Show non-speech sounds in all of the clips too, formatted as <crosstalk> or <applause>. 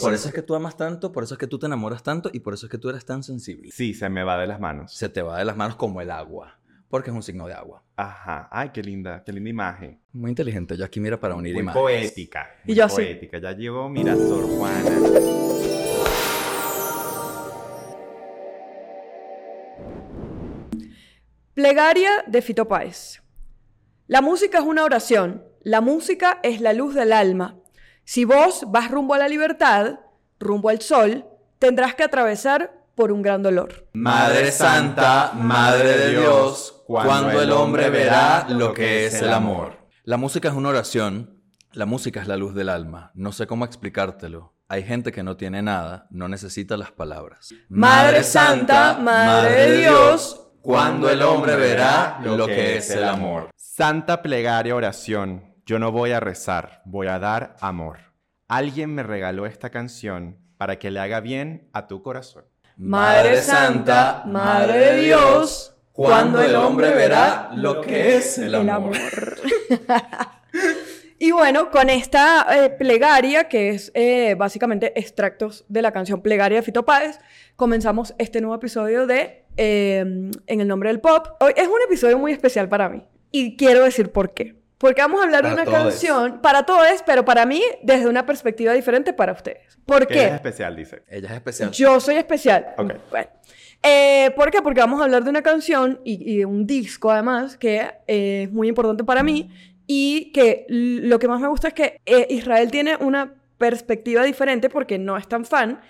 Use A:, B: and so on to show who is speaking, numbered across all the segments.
A: Por eso es que tú amas tanto, por eso es que tú te enamoras tanto y por eso es que tú eres tan sensible.
B: Sí, se me va de las manos.
A: Se te va de las manos como el agua, porque es un signo de agua.
B: Ajá. Ay, qué linda, qué linda imagen.
A: Muy inteligente. Yo aquí mira para unir
B: Muy
A: imágenes.
B: poética.
C: Y sí.
B: poética. Ya llegó, mira, Sor Juana.
C: Plegaria de Fito Páez. La música es una oración. La música es la luz del alma. Si vos vas rumbo a la libertad, rumbo al sol, tendrás que atravesar por un gran dolor.
A: Madre Santa, Madre de Dios, cuando el hombre verá lo que es el amor. La música es una oración, la música es la luz del alma. No sé cómo explicártelo. Hay gente que no tiene nada, no necesita las palabras.
C: Madre Santa, Madre de Dios,
A: cuando el hombre verá lo que es el amor.
B: Santa plegaria oración. Yo no voy a rezar, voy a dar amor. Alguien me regaló esta canción para que le haga bien a tu corazón.
C: Madre Santa, Madre de Dios,
A: cuando el hombre verá lo que es el amor. <laughs>
C: Y bueno, con esta eh, plegaria, que es eh, básicamente extractos de la canción Plegaria de Fito Páez, comenzamos este nuevo episodio de eh, En el nombre del pop. Hoy es un episodio muy especial para mí y quiero decir por qué. Porque vamos a hablar
A: Para
C: de una
A: todos.
C: canción, para todos, pero para mí desde una perspectiva diferente para ustedes. ¿Por
B: Que
C: qué?
B: es especial, dice.
A: Ella es especial.
C: Yo soy especial.
B: Ok.
C: Bueno. Eh, ¿Por qué? Porque vamos a hablar de una canción y, y de un disco, además, que eh, es muy importante para mí y que lo que más me gusta es que eh, Israel tiene una perspectiva diferente porque no es tan fan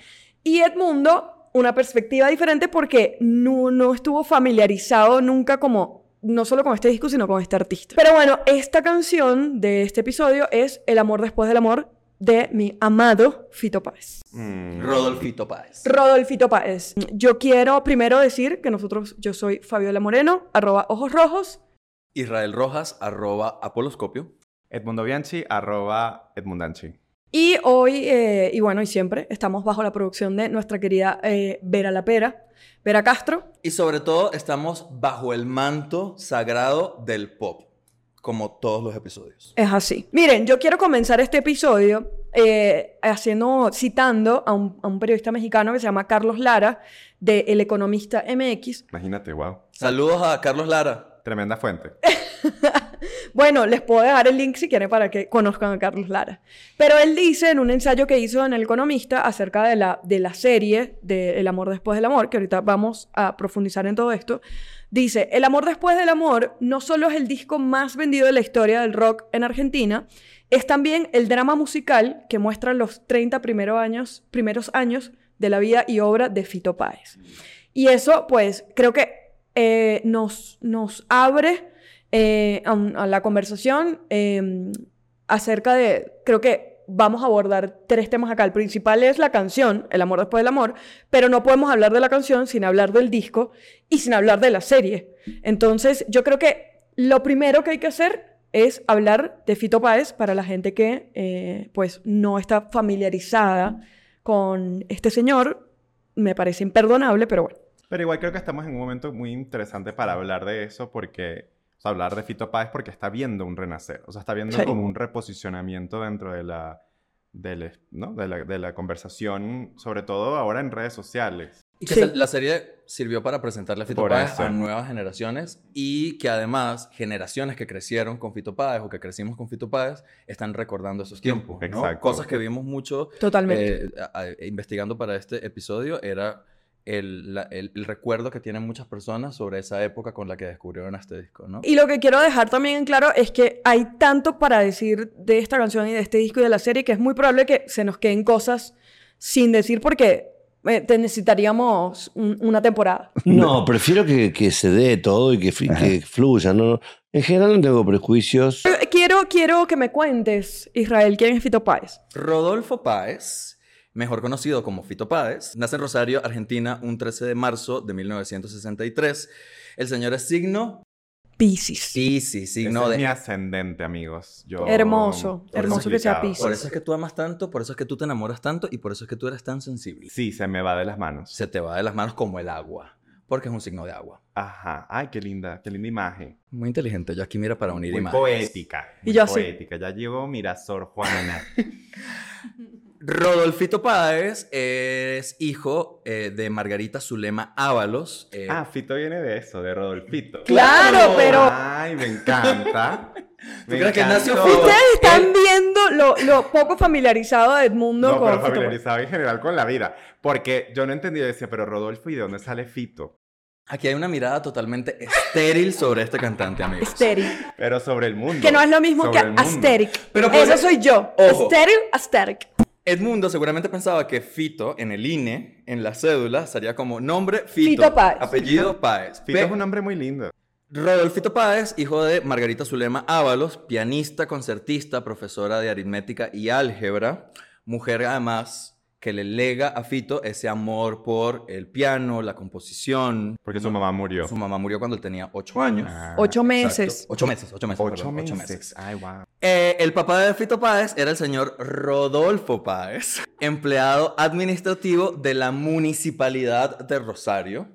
C: y Edmundo una perspectiva diferente porque no, no estuvo familiarizado nunca como no solo con este disco, sino con este artista. Pero bueno, esta canción de este episodio es El amor después del amor de mi amado Fito Páez.
B: Mm.
A: Rodolfito Páez.
C: Rodolfito Páez. Yo quiero primero decir que nosotros, yo soy Fabiola Moreno, arroba ojos rojos.
A: Israel Rojas, arroba Apoloscopio.
B: Edmundo Bianchi, arroba Edmundanchi.
C: Y hoy, eh, y bueno, y siempre, estamos bajo la producción de nuestra querida eh, Vera La Pera, Vera Castro.
A: Y sobre todo estamos bajo el manto sagrado del pop, como todos los episodios.
C: Es así. Miren, yo quiero comenzar este episodio eh, haciendo, citando a un, a un periodista mexicano que se llama Carlos Lara, de El Economista MX.
B: Imagínate, wow.
A: Saludos a Carlos Lara.
B: Tremenda fuente. <laughs>
C: Bueno, les puedo dejar el link si quieren para que conozcan a Carlos Lara. Pero él dice en un ensayo que hizo en El Economista acerca de la, de la serie de El amor después del amor, que ahorita vamos a profundizar en todo esto, dice, El amor después del amor no solo es el disco más vendido de la historia del rock en Argentina, es también el drama musical que muestra los 30 primero años, primeros años de la vida y obra de Fito Páez. Y eso, pues, creo que eh, nos, nos abre eh, a, a la conversación eh, acerca de, creo que vamos a abordar tres temas acá. El principal es la canción, El amor después del amor, pero no podemos hablar de la canción sin hablar del disco y sin hablar de la serie. Entonces, yo creo que lo primero que hay que hacer es hablar de Fito Páez para la gente que, eh, pues, no está familiarizada con este señor. Me parece imperdonable, pero bueno.
B: Pero igual creo que estamos en un momento muy interesante para hablar de eso porque, sea, hablar de Fito Páez porque está viendo un renacer, o sea, está viendo
C: Sí.
B: como un reposicionamiento dentro de la, del- ¿no? de la, de la conversación, sobre todo ahora en redes sociales.
A: Y que
C: Sí.
A: se- la serie sirvió para presentarle a Fito
B: Por
A: Páez
B: eso.
A: a nuevas generaciones y que además generaciones que crecieron con Fito Páez o que crecimos con Fito Páez están recordando esos tiempos. ¿no?
B: Exacto.
A: Cosas que vimos mucho
C: Totalmente.
A: eh, a- a- investigando para este episodio era el, la- el- el recuerdo que tienen muchas personas sobre esa época con la que descubrieron este disco, ¿no?
C: Y lo que quiero dejar también en claro es que hay tanto para decir de esta canción y de este disco y de la serie que es muy probable que se nos queden cosas sin decir porque eh, te necesitaríamos un- una temporada.
D: No, prefiero que, que se dé todo y que, que fluya. ¿no? En general no tengo prejuicios.
C: Quiero, quiero que me cuentes, Israel, quién es Fito Páez.
A: Rodolfo Páez, mejor conocido como Fito Páez, nace en Rosario, Argentina, un 13 de marzo de 1963. El señor es signo
C: Piscis.
A: Piscis, signo
B: Ese
A: de...
B: es mi ascendente, amigos. Yo,
C: Hermoso,
B: por
C: hermoso que sea. Piscis.
A: Por eso es que tú amas tanto, por eso es que tú te enamoras tanto y por eso es que tú eres tan sensible.
B: Sí, se me va de las manos.
A: Se te va de las manos como el agua, porque es un signo de agua.
B: Ajá. Ay, qué linda, qué linda imagen.
A: Muy inteligente. Yo aquí mira para unir
B: Muy
A: imágenes.
B: poética.
C: Y
B: muy
C: yo sí.
B: poética. Ya llegó, mira, Sor Juana. <laughs>
A: Rodolfito Páez es hijo eh, de Margarita Zulema Ábalos. eh,
B: Ah, Fito viene de eso, de Rodolfito.
C: Claro, pero-
B: Ay, me encanta. Me
A: crees que nació. Fito?
C: Ustedes están viendo lo, lo poco familiarizado de Edmundo
B: No,
C: con
B: pero
C: Fito
B: familiarizado en general con la vida. Porque yo no entendía, yo decía, pero Rodolfo, ¿y de dónde sale Fito?
A: Aquí hay una mirada totalmente estéril sobre este cantante, amigos.
C: Estéril.
B: Pero sobre el mundo.
C: Que no es lo mismo
B: Sobre
C: que asteric.
A: Pero por
C: Eso
A: eso-
C: soy yo.
A: Ojo.
C: Estéril, asteric.
A: Edmundo seguramente pensaba que Fito en el INE, en la cédula, sería como nombre Fito,
C: Fito Páez.
A: apellido Páez.
B: Fito
A: Pe-
B: es un nombre muy lindo.
A: Rodolfito Páez, hijo de Margarita Zulema Ábalos, pianista, concertista, profesora de aritmética y álgebra, mujer además que le lega a Fito ese amor por el piano, la composición.
B: Porque su mamá murió.
A: Su mamá murió cuando él tenía ocho años.
B: Ah,
C: Ocho
A: Exacto.
C: meses.
A: Ocho meses, ocho meses.
B: Ocho
A: perdón,
B: meses. Ay, wow.
A: Eh, el papá de Fito Páez era el señor Rodolfo Páez, empleado administrativo de la municipalidad de Rosario.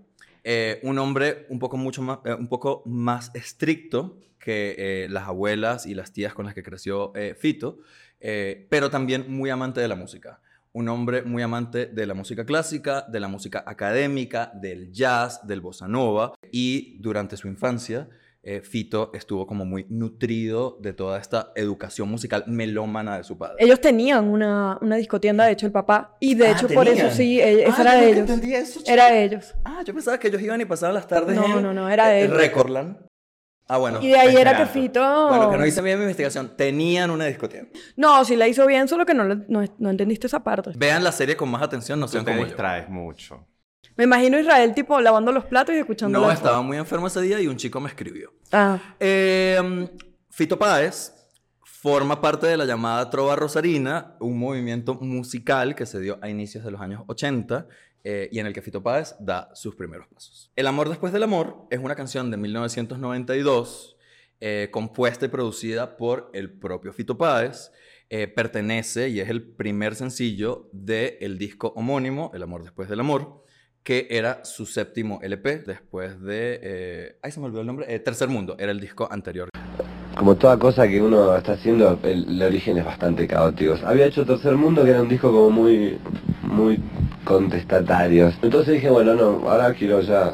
A: Eh, un hombre un poco, mucho más, eh, un poco más estricto que eh, las abuelas y las tías con las que creció eh, Fito, eh, pero también muy amante de la música. Un hombre muy amante de la música clásica, de la música académica, del jazz, del bossa nova. Y durante su infancia, eh, Fito estuvo como muy nutrido de toda esta educación musical melómana de su padre.
C: Ellos tenían una, una discotienda, de hecho, el papá. Y de
A: Ah,
C: hecho, por eso sí, eh,
A: Ah,
C: era de ellos.
A: eso.
C: Era de ellos.
A: Ah, yo pensaba que ellos iban y pasaban las tardes
C: No,
A: en
C: no, no, era de
A: en
C: él.
A: Recordland. Ah, bueno.
C: Y de ahí era que. Fito.
A: Bueno, que no hice bien mi investigación. Tenían una discoteca.
C: No, sí la hizo bien, solo que no, no, no entendiste esa parte.
A: Vean la serie con más atención, no
B: Tú
A: sean
B: te
A: como yo.
B: distraes mucho.
C: Me imagino a Israel, tipo, lavando los platos y escuchando.
A: No,
C: la-
A: estaba muy enfermo ese día y un chico me escribió.
C: Ah,
A: Eh, Fito Páez forma parte de la llamada Trova Rosarina, un movimiento musical que se dio a inicios de los años 80 eh, y en el que Fito Páez da sus primeros pasos. El amor después del amor es una canción de 1992 eh, compuesta y producida por el propio Fito Páez. eh, pertenece y es el primer sencillo del disco homónimo, El amor después del amor, que era su séptimo LP después de... eh, ay, se me olvidó el nombre. Tercer Mundo, era el disco anterior.
D: Como toda cosa que uno está haciendo, el, origen es bastante caótico. Había hecho Tercer Mundo, que era un disco como muy, muy contestatario. Entonces dije, bueno, no, ahora quiero ya,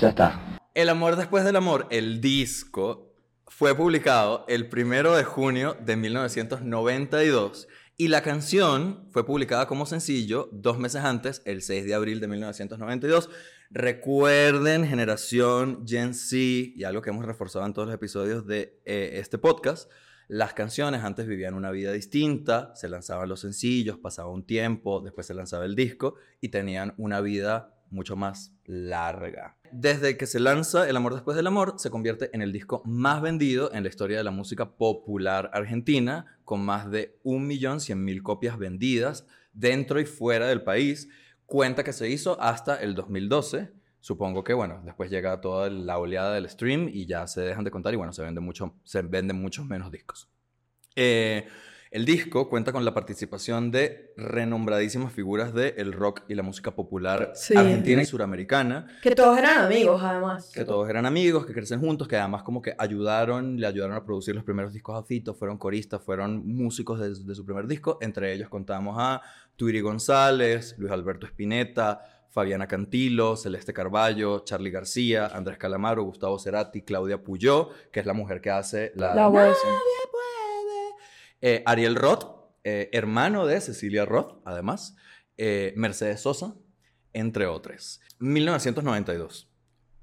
D: ya está.
A: El amor después del amor, el disco, fue publicado el primero de junio de 1992 y la canción fue publicada como sencillo dos meses antes, el 6 de abril de 1992. Recuerden, generación Gen Z, y algo que hemos reforzado en todos los episodios de eh, este podcast, las canciones antes vivían una vida distinta, se lanzaban los sencillos, pasaba un tiempo, después se lanzaba el disco y tenían una vida mucho más larga. Desde que se lanza El amor después del amor, se convierte en el disco más vendido en la historia de la música popular argentina, con más de 1.100.000 copias vendidas dentro y fuera del país. Cuenta que se hizo hasta el 2012. Supongo que, bueno, después llega toda la oleada del stream y ya se dejan de contar y, bueno, se, vende mucho, se venden muchos menos discos. Eh, el disco cuenta con la participación de renombradísimas figuras del rock y la música popular
C: Sí.
A: argentina y suramericana,
C: que todos eran amigos, además.
A: que todos eran amigos, que crecen juntos, que además como que ayudaron, le ayudaron a producir los primeros discos a Fito, fueron coristas, fueron músicos de, de su primer disco, entre ellos contamos a Tuiri González, Luis Alberto Spinetta, Fabiana Cantilo, Celeste Carballo, Charlie García, Andrés Calamaro, Gustavo Cerati, Claudia Puyó, que es la mujer que hace la...
C: La voz.
A: Eh, Ariel Roth, eh, hermano de Cecilia Roth, además. eh, Mercedes Sosa, entre otros. 1992.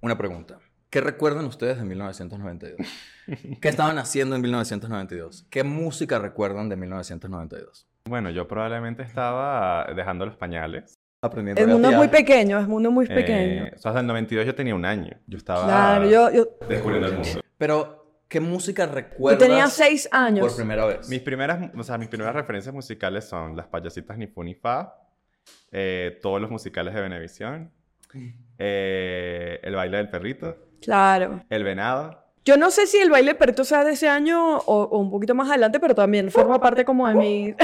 A: Una pregunta. ¿Qué recuerdan ustedes de 1992? <laughs> ¿Qué estaban haciendo en 1992? ¿Qué música recuerdan de 1992?
B: Bueno, yo probablemente estaba dejando los pañales.
A: Aprendiendo
C: El mundo es muy pequeño, el mundo es muy pequeño.
B: Eh, o sea, hasta el 92 yo tenía un año. Yo estaba
C: claro, yo, yo,
B: descubriendo el mundo.
A: Pero, ¿qué música
C: yo
A: recuerdas
C: tenía seis años.
A: por primera vez?
B: Mis primeras, o sea, mis primeras referencias musicales son Las payasitas ni fu ni fa, eh, todos los musicales de Venevisión, eh, El baile del perrito,
C: Claro.
B: El venado.
C: Yo no sé si el baile perrito sea de ese año o, o un poquito más adelante, pero también forma parte como de mis,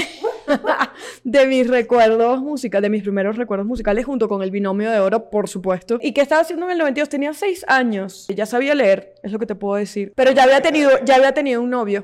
C: <laughs> de mis recuerdos musicales, de mis primeros recuerdos musicales junto con el binomio de oro, por supuesto. ¿Y qué estaba haciendo en el 92? Tenía seis años. Ya sabía leer, es lo que te puedo decir. Pero ya había tenido, ya había tenido un novio.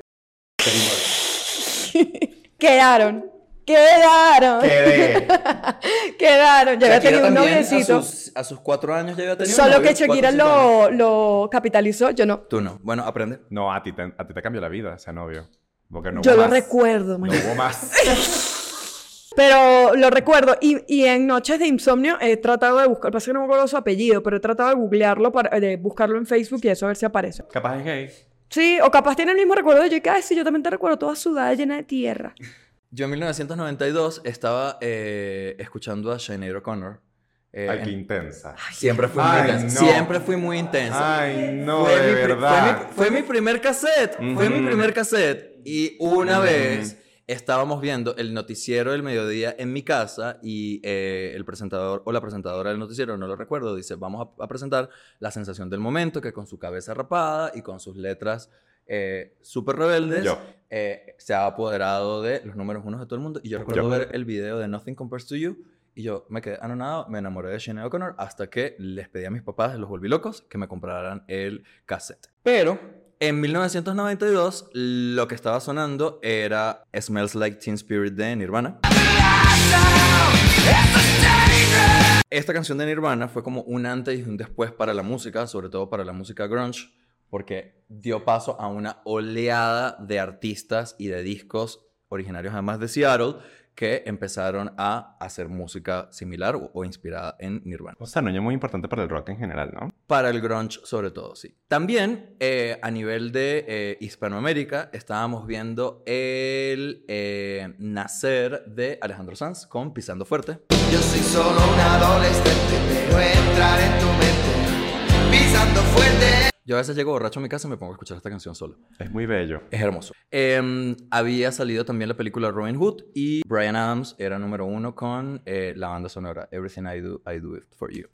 C: <laughs> Quedaron. Quedaron.
B: Quedé. <laughs>
C: Quedaron. Ya había tenido un noviecito.
A: A sus, a sus cuatro años ya había tenido un
C: Solo
A: novio,
C: que Shakira lo, lo capitalizó, yo no.
A: Tú no. Bueno, aprende.
B: No, a ti, te, a ti te cambió la vida ese novio. Porque no
C: yo
B: hubo
C: lo
B: más.
C: recuerdo,
B: No
C: man.
B: hubo más. <laughs>
C: Pero lo recuerdo. Y, y en Noches de Insomnio he tratado de buscar, pasa que no me acuerdo su apellido, pero he tratado de googlearlo, para, de buscarlo en Facebook y eso a ver si aparece.
B: Capaz es gay.
C: Sí, o capaz tiene el mismo recuerdo de yo, que, ay, sí, yo también te recuerdo toda sudada, llena de tierra.
A: Yo en 1992 estaba eh, escuchando a Sinead O'Connor. eh,
B: Ay, qué
A: en-
B: intensa.
A: Siempre fui muy intensa.
B: no.
A: Siempre fui muy intensa.
B: Ay, no,
A: fue,
B: de
A: mi,
B: verdad.
A: Fue mi, fue mi primer cassette. Fue mi primer cassette. Y una vez estábamos viendo el noticiero del mediodía en mi casa y eh, el presentador o la presentadora del noticiero, no lo recuerdo, dice, vamos a, a presentar la sensación del momento, que con su cabeza rapada y con sus letras eh, súper rebeldes,
B: Yo.
A: eh, se ha apoderado de los números unos de todo el mundo. Y yo recuerdo
B: Yo.
A: ver el video de Nothing Compares to You. Y yo me quedé anonadado, me enamoré de Sinead O'Connor hasta que les pedí a mis papás, los volví locos, que me compraran el cassette. Pero en 1992 lo que estaba sonando era Smells Like Teen Spirit de Nirvana. Esta canción de Nirvana fue como un antes y un después para la música, sobre todo para la música grunge, porque dio paso a una oleada de artistas y de discos originarios además de Seattle que empezaron a hacer música similar o, o inspirada en Nirvana.
B: O sea, no es muy importante para el rock en general, ¿no?
A: Para el grunge sobre todo, sí. También eh, a nivel de eh, Hispanoamérica estábamos viendo el eh, nacer de Alejandro Sanz con Pisando Fuerte.
E: Yo soy solo un adolescente, pero entrar en tu mente, pisando fuerte.
A: Yo a veces llego borracho a mi casa y me pongo a escuchar esta canción solo.
B: Es muy bello.
A: Es hermoso. Em, había salido también la película Robin Hood y Brian Adams era número uno con eh, la banda sonora Everything I Do, I Do It For You.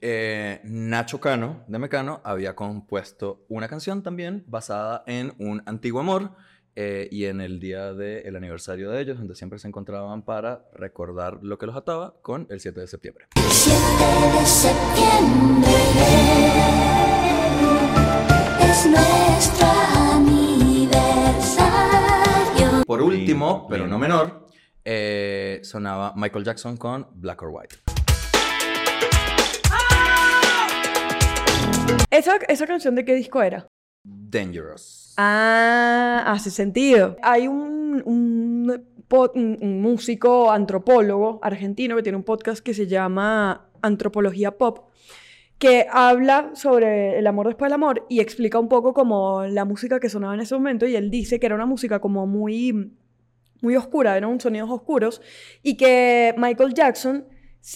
A: Eh, Nacho Cano, de Mecano, había compuesto una canción también basada en un antiguo amor eh, y en el día del aniversario de ellos, donde siempre se encontraban para recordar lo que los ataba con el 7 de septiembre.
F: 7 de septiembre es nuestro aniversario.
A: Por último, pero no menor, eh, sonaba Michael Jackson con Black or White.
C: ¿Esa, ¿Esa canción de qué disco era?
A: Dangerous.
C: Ah, hace sentido. Hay un, músico antropólogo argentino que tiene un podcast que se llama Antropología Pop, que habla sobre el amor después del amor y explica un poco como la música que sonaba en ese momento y él dice que era una música como muy, muy oscura, eran sonidos oscuros y que Michael Jackson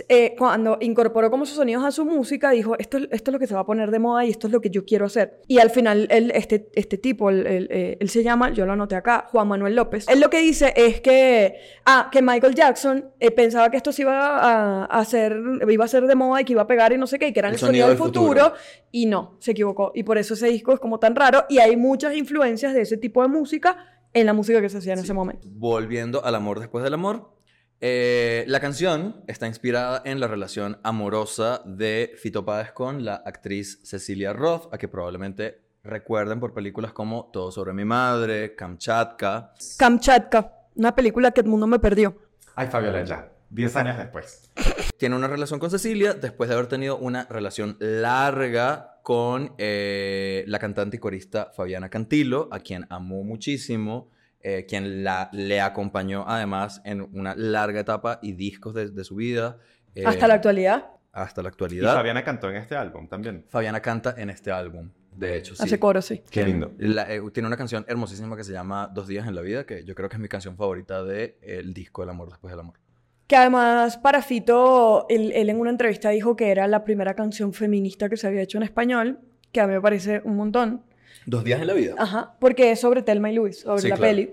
C: eh, cuando incorporó como sus sonidos a su música, dijo, esto, es- esto es lo que se va a poner de moda y esto es lo que yo quiero hacer. Y al final, él, este, este tipo, él, él, eh, él se llama, yo lo anoté acá, Juan Manuel López. Él lo que dice es que, ah, que Michael Jackson eh, pensaba que esto se iba a, a hacer, iba a ser de moda y que iba a pegar y no sé qué, y que era el, sonido, del futuro, y no, se equivocó. Y por eso ese disco es como tan raro y hay muchas influencias de ese tipo de música en la música que se hacía en ese momento.
A: Volviendo al amor después del amor. Eh, la canción está inspirada en la relación amorosa de Fito Páez con la actriz Cecilia Roth, a que probablemente recuerden por películas como Todo sobre mi madre, Kamchatka.
C: Kamchatka, una película que el mundo me perdió.
B: Ay, Fabiola, ya. Diez años después.
A: Tiene una relación con Cecilia después de haber tenido una relación larga con eh, la cantante y corista Fabiana Cantilo, a quien amó muchísimo, eh, quien la, le acompañó además en una larga etapa y discos de, de su vida. eh,
C: Hasta la actualidad.
A: Hasta la
B: Y
A: actualidad.
B: Fabiana cantó en este álbum también.
A: Fabiana canta en este álbum, de hecho. Sí.
C: Hace coro, sí.
B: Qué lindo.
A: La- eh, tiene una canción hermosísima que se llama Dos días en la vida, que yo creo que es mi canción favorita del el disco El amor después del amor.
C: Que además para Fito, él, él en una entrevista dijo que era la primera canción feminista que se había hecho en español, que a mí me parece un montón.
A: Dos días en la vida.
C: Ajá, porque es sobre Thelma y Luis, sobre
A: Sí,
C: la
A: claro.
C: peli.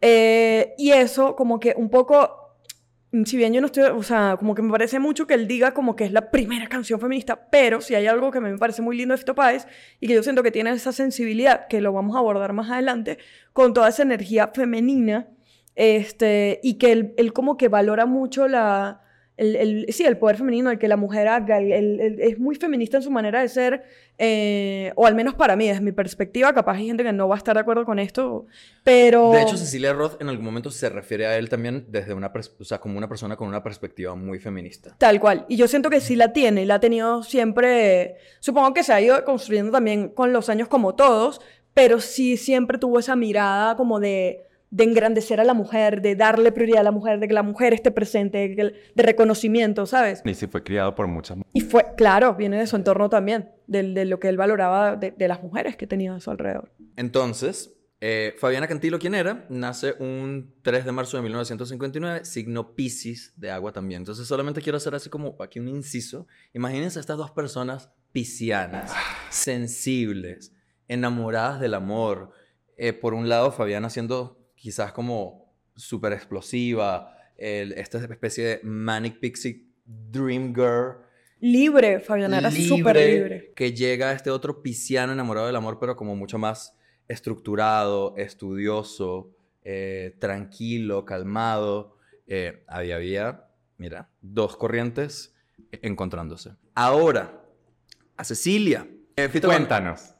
C: Eh, y eso como que un poco, si bien yo no estoy, o sea, como que me parece mucho que él diga como que es la primera canción feminista, pero si hay algo que a mí me parece muy lindo de Fito Páez y que yo siento que tiene esa sensibilidad, que lo vamos a abordar más adelante, con toda esa energía femenina, este, y que él, él como que valora mucho la, el, el- sí, el poder femenino, el que la mujer haga, el- es muy feminista en su manera de ser, eh, o al menos para mí, desde mi perspectiva, capaz hay gente que no va a estar de acuerdo con esto, pero...
A: De hecho, Cecilia Roth en algún momento se refiere a él también desde una, o sea, como una persona con una perspectiva muy feminista.
C: Tal cual. Y yo siento que sí la tiene y la ha tenido siempre. Supongo que se ha ido construyendo también con los años como todos, pero sí siempre tuvo esa mirada como de, de engrandecer a la mujer, de darle prioridad a la mujer, de que la mujer esté presente, de, de reconocimiento, ¿sabes?
B: Y si fue criado por muchas
C: Y fue, claro, viene de su entorno también, del- de, lo que él valoraba de, de las mujeres que tenía a su alrededor.
A: Entonces, eh, Fabiana Cantilo, ¿quién era? Nace un 3 de marzo de 1959, signo Piscis de agua también. Entonces, solamente quiero hacer así como aquí un inciso. Imagínense estas dos personas piscianas, sensibles, enamoradas del amor. Eh, por un lado, Fabiana siendo quizás como súper explosiva, el- esta especie de manic pixie dream girl
C: Libre, Fabiana era súper libre.
A: que llega a este otro pisciano enamorado del amor, pero como mucho más estructurado, estudioso, eh, tranquilo, calmado. Eh, ahí había, mira, dos corrientes encontrándose. Ahora, a Cecilia. Eh,
B: Cuéntanos.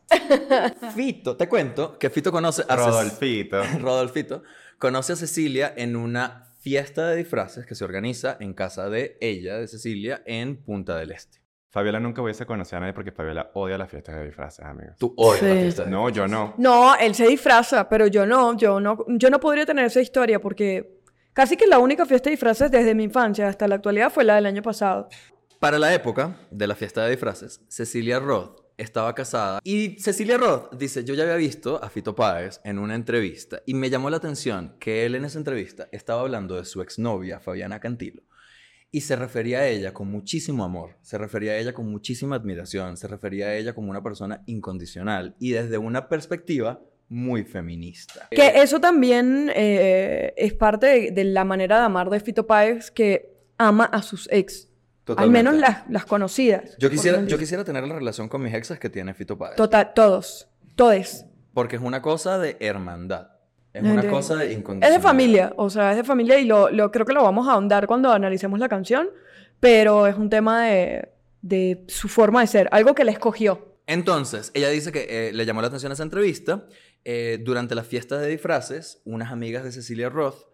A: Fito, te cuento que Fito conoce a Cec-
B: Rodolfito. <laughs>
A: Rodolfito conoce a Cecilia en una fiesta de disfraces que se organiza en casa de ella, de Cecilia, en Punta del Este.
B: Fabiola nunca hubiese conocido a nadie porque Fabiola odia las fiestas de disfraces, amigos.
A: Tú odias
C: Sí.
A: fiesta de
B: No, yo no.
C: No, él se disfraza, pero yo no, yo no, yo no podría tener esa historia porque casi que la única fiesta de disfraces desde mi infancia hasta la actualidad fue la del año pasado.
A: Para la época de la fiesta de disfraces, Cecilia Roth estaba casada y Cecilia Roth dice, yo ya había visto a Fito Páez en una entrevista y me llamó la atención que él en esa entrevista estaba hablando de su exnovia, Fabiana Cantilo, y se refería a ella con muchísimo amor, se refería a ella con muchísima admiración, se refería a ella como una persona incondicional y desde una perspectiva muy feminista.
C: Que eso también eh, es parte de, de la manera de amar de Fito Páez que ama a sus ex. Al menos las, las conocidas.
A: Yo quisiera, yo quisiera tener la relación con mis exes que tiene Fito Páez.
C: Total, todos. Todes.
A: Porque es una cosa de hermandad. Es
C: No
A: una
C: entiendo.
A: cosa de
C: Es
A: incondicionalidad.
C: de familia, o sea, es de familia y lo, lo- creo que lo vamos a ahondar cuando analicemos la canción, pero es un tema de, de su forma de ser, algo que le escogió.
A: Entonces, ella dice que eh, le llamó la atención esa entrevista. Eh, durante la fiesta de disfraces, unas amigas de Cecilia Roth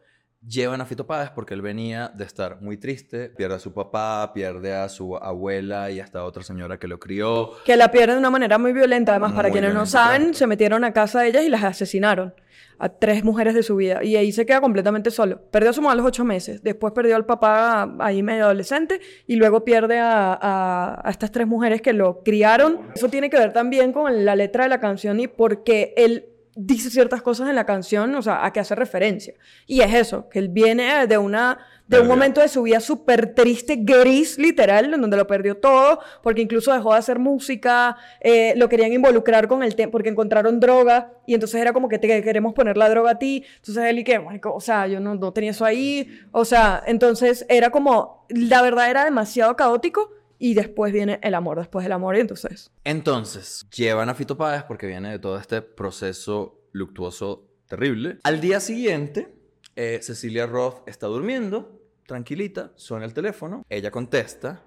A: llevan a Fito Páez porque él venía de estar muy triste. Pierde a su papá, pierde a su abuela y hasta a otra señora que lo crió.
C: Que la pierden de una manera muy violenta, además, para quienes no saben, se metieron a casa de ellas y las asesinaron. A tres mujeres de su vida. Y ahí se queda completamente solo. Perdió a su mamá a los ocho meses. Después perdió al papá ahí medio adolescente. Y luego pierde a, a- a estas tres mujeres que lo criaron. Eso tiene que ver también con la letra de la canción y porque él dice ciertas cosas en la canción, o sea, a qué hace referencia. Y es eso, que él viene de una de un momento de su vida súper triste, gris, literal, en donde lo perdió todo, porque incluso dejó de hacer música, eh, lo querían involucrar con el tema, porque encontraron droga, y entonces era como que te queremos poner la droga a ti, entonces él y que, "Marico, o sea, yo no, no tenía eso ahí, o sea, entonces era como, la verdad era demasiado caótico, y después viene el amor, después del amor, y entonces...
A: Entonces, llevan a Fito Páez porque viene de todo este proceso luctuoso terrible. Al día siguiente, eh, Cecilia Roth está durmiendo, tranquilita, suena el teléfono, ella contesta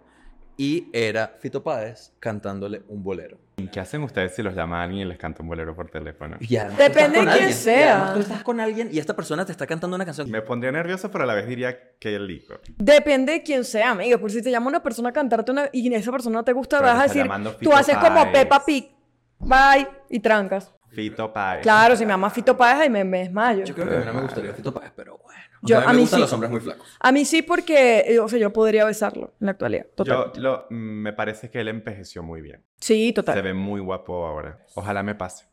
A: y era Fito Páez cantándole un bolero.
B: ¿Qué hacen ustedes si los llama alguien y les canta un bolero por teléfono?
A: Y
C: Depende de quién
A: alguien,
C: sea.
A: tú estás con alguien y esta persona te está cantando una canción.
B: Me pondría nervioso, pero a la vez diría que el lico.
C: Depende de quién sea, amigo. Por si te llama una persona a cantarte una, y esa persona no te gusta,
B: Pero
C: vas a decir, tú haces como. Peppa Pig, bye, y trancas.
B: Fito Páez.
C: Claro, si me llama Fito Páez, ahí me, me desmayo.
A: Yo creo que a mí no me gustaría Fito Páez, pero bueno. O
C: Yo-
A: sea, a
C: a
A: mí me
C: mí
A: gustan
C: sí.
A: los hombres muy flacos.
C: A mí sí, porque, eh, o sea, yo podría besarlo en la actualidad. Total.
B: Yo lo, me parece que él envejeció muy bien.
C: Sí,
B: Se
C: total.
B: ve muy guapo ahora. Ojalá me pase.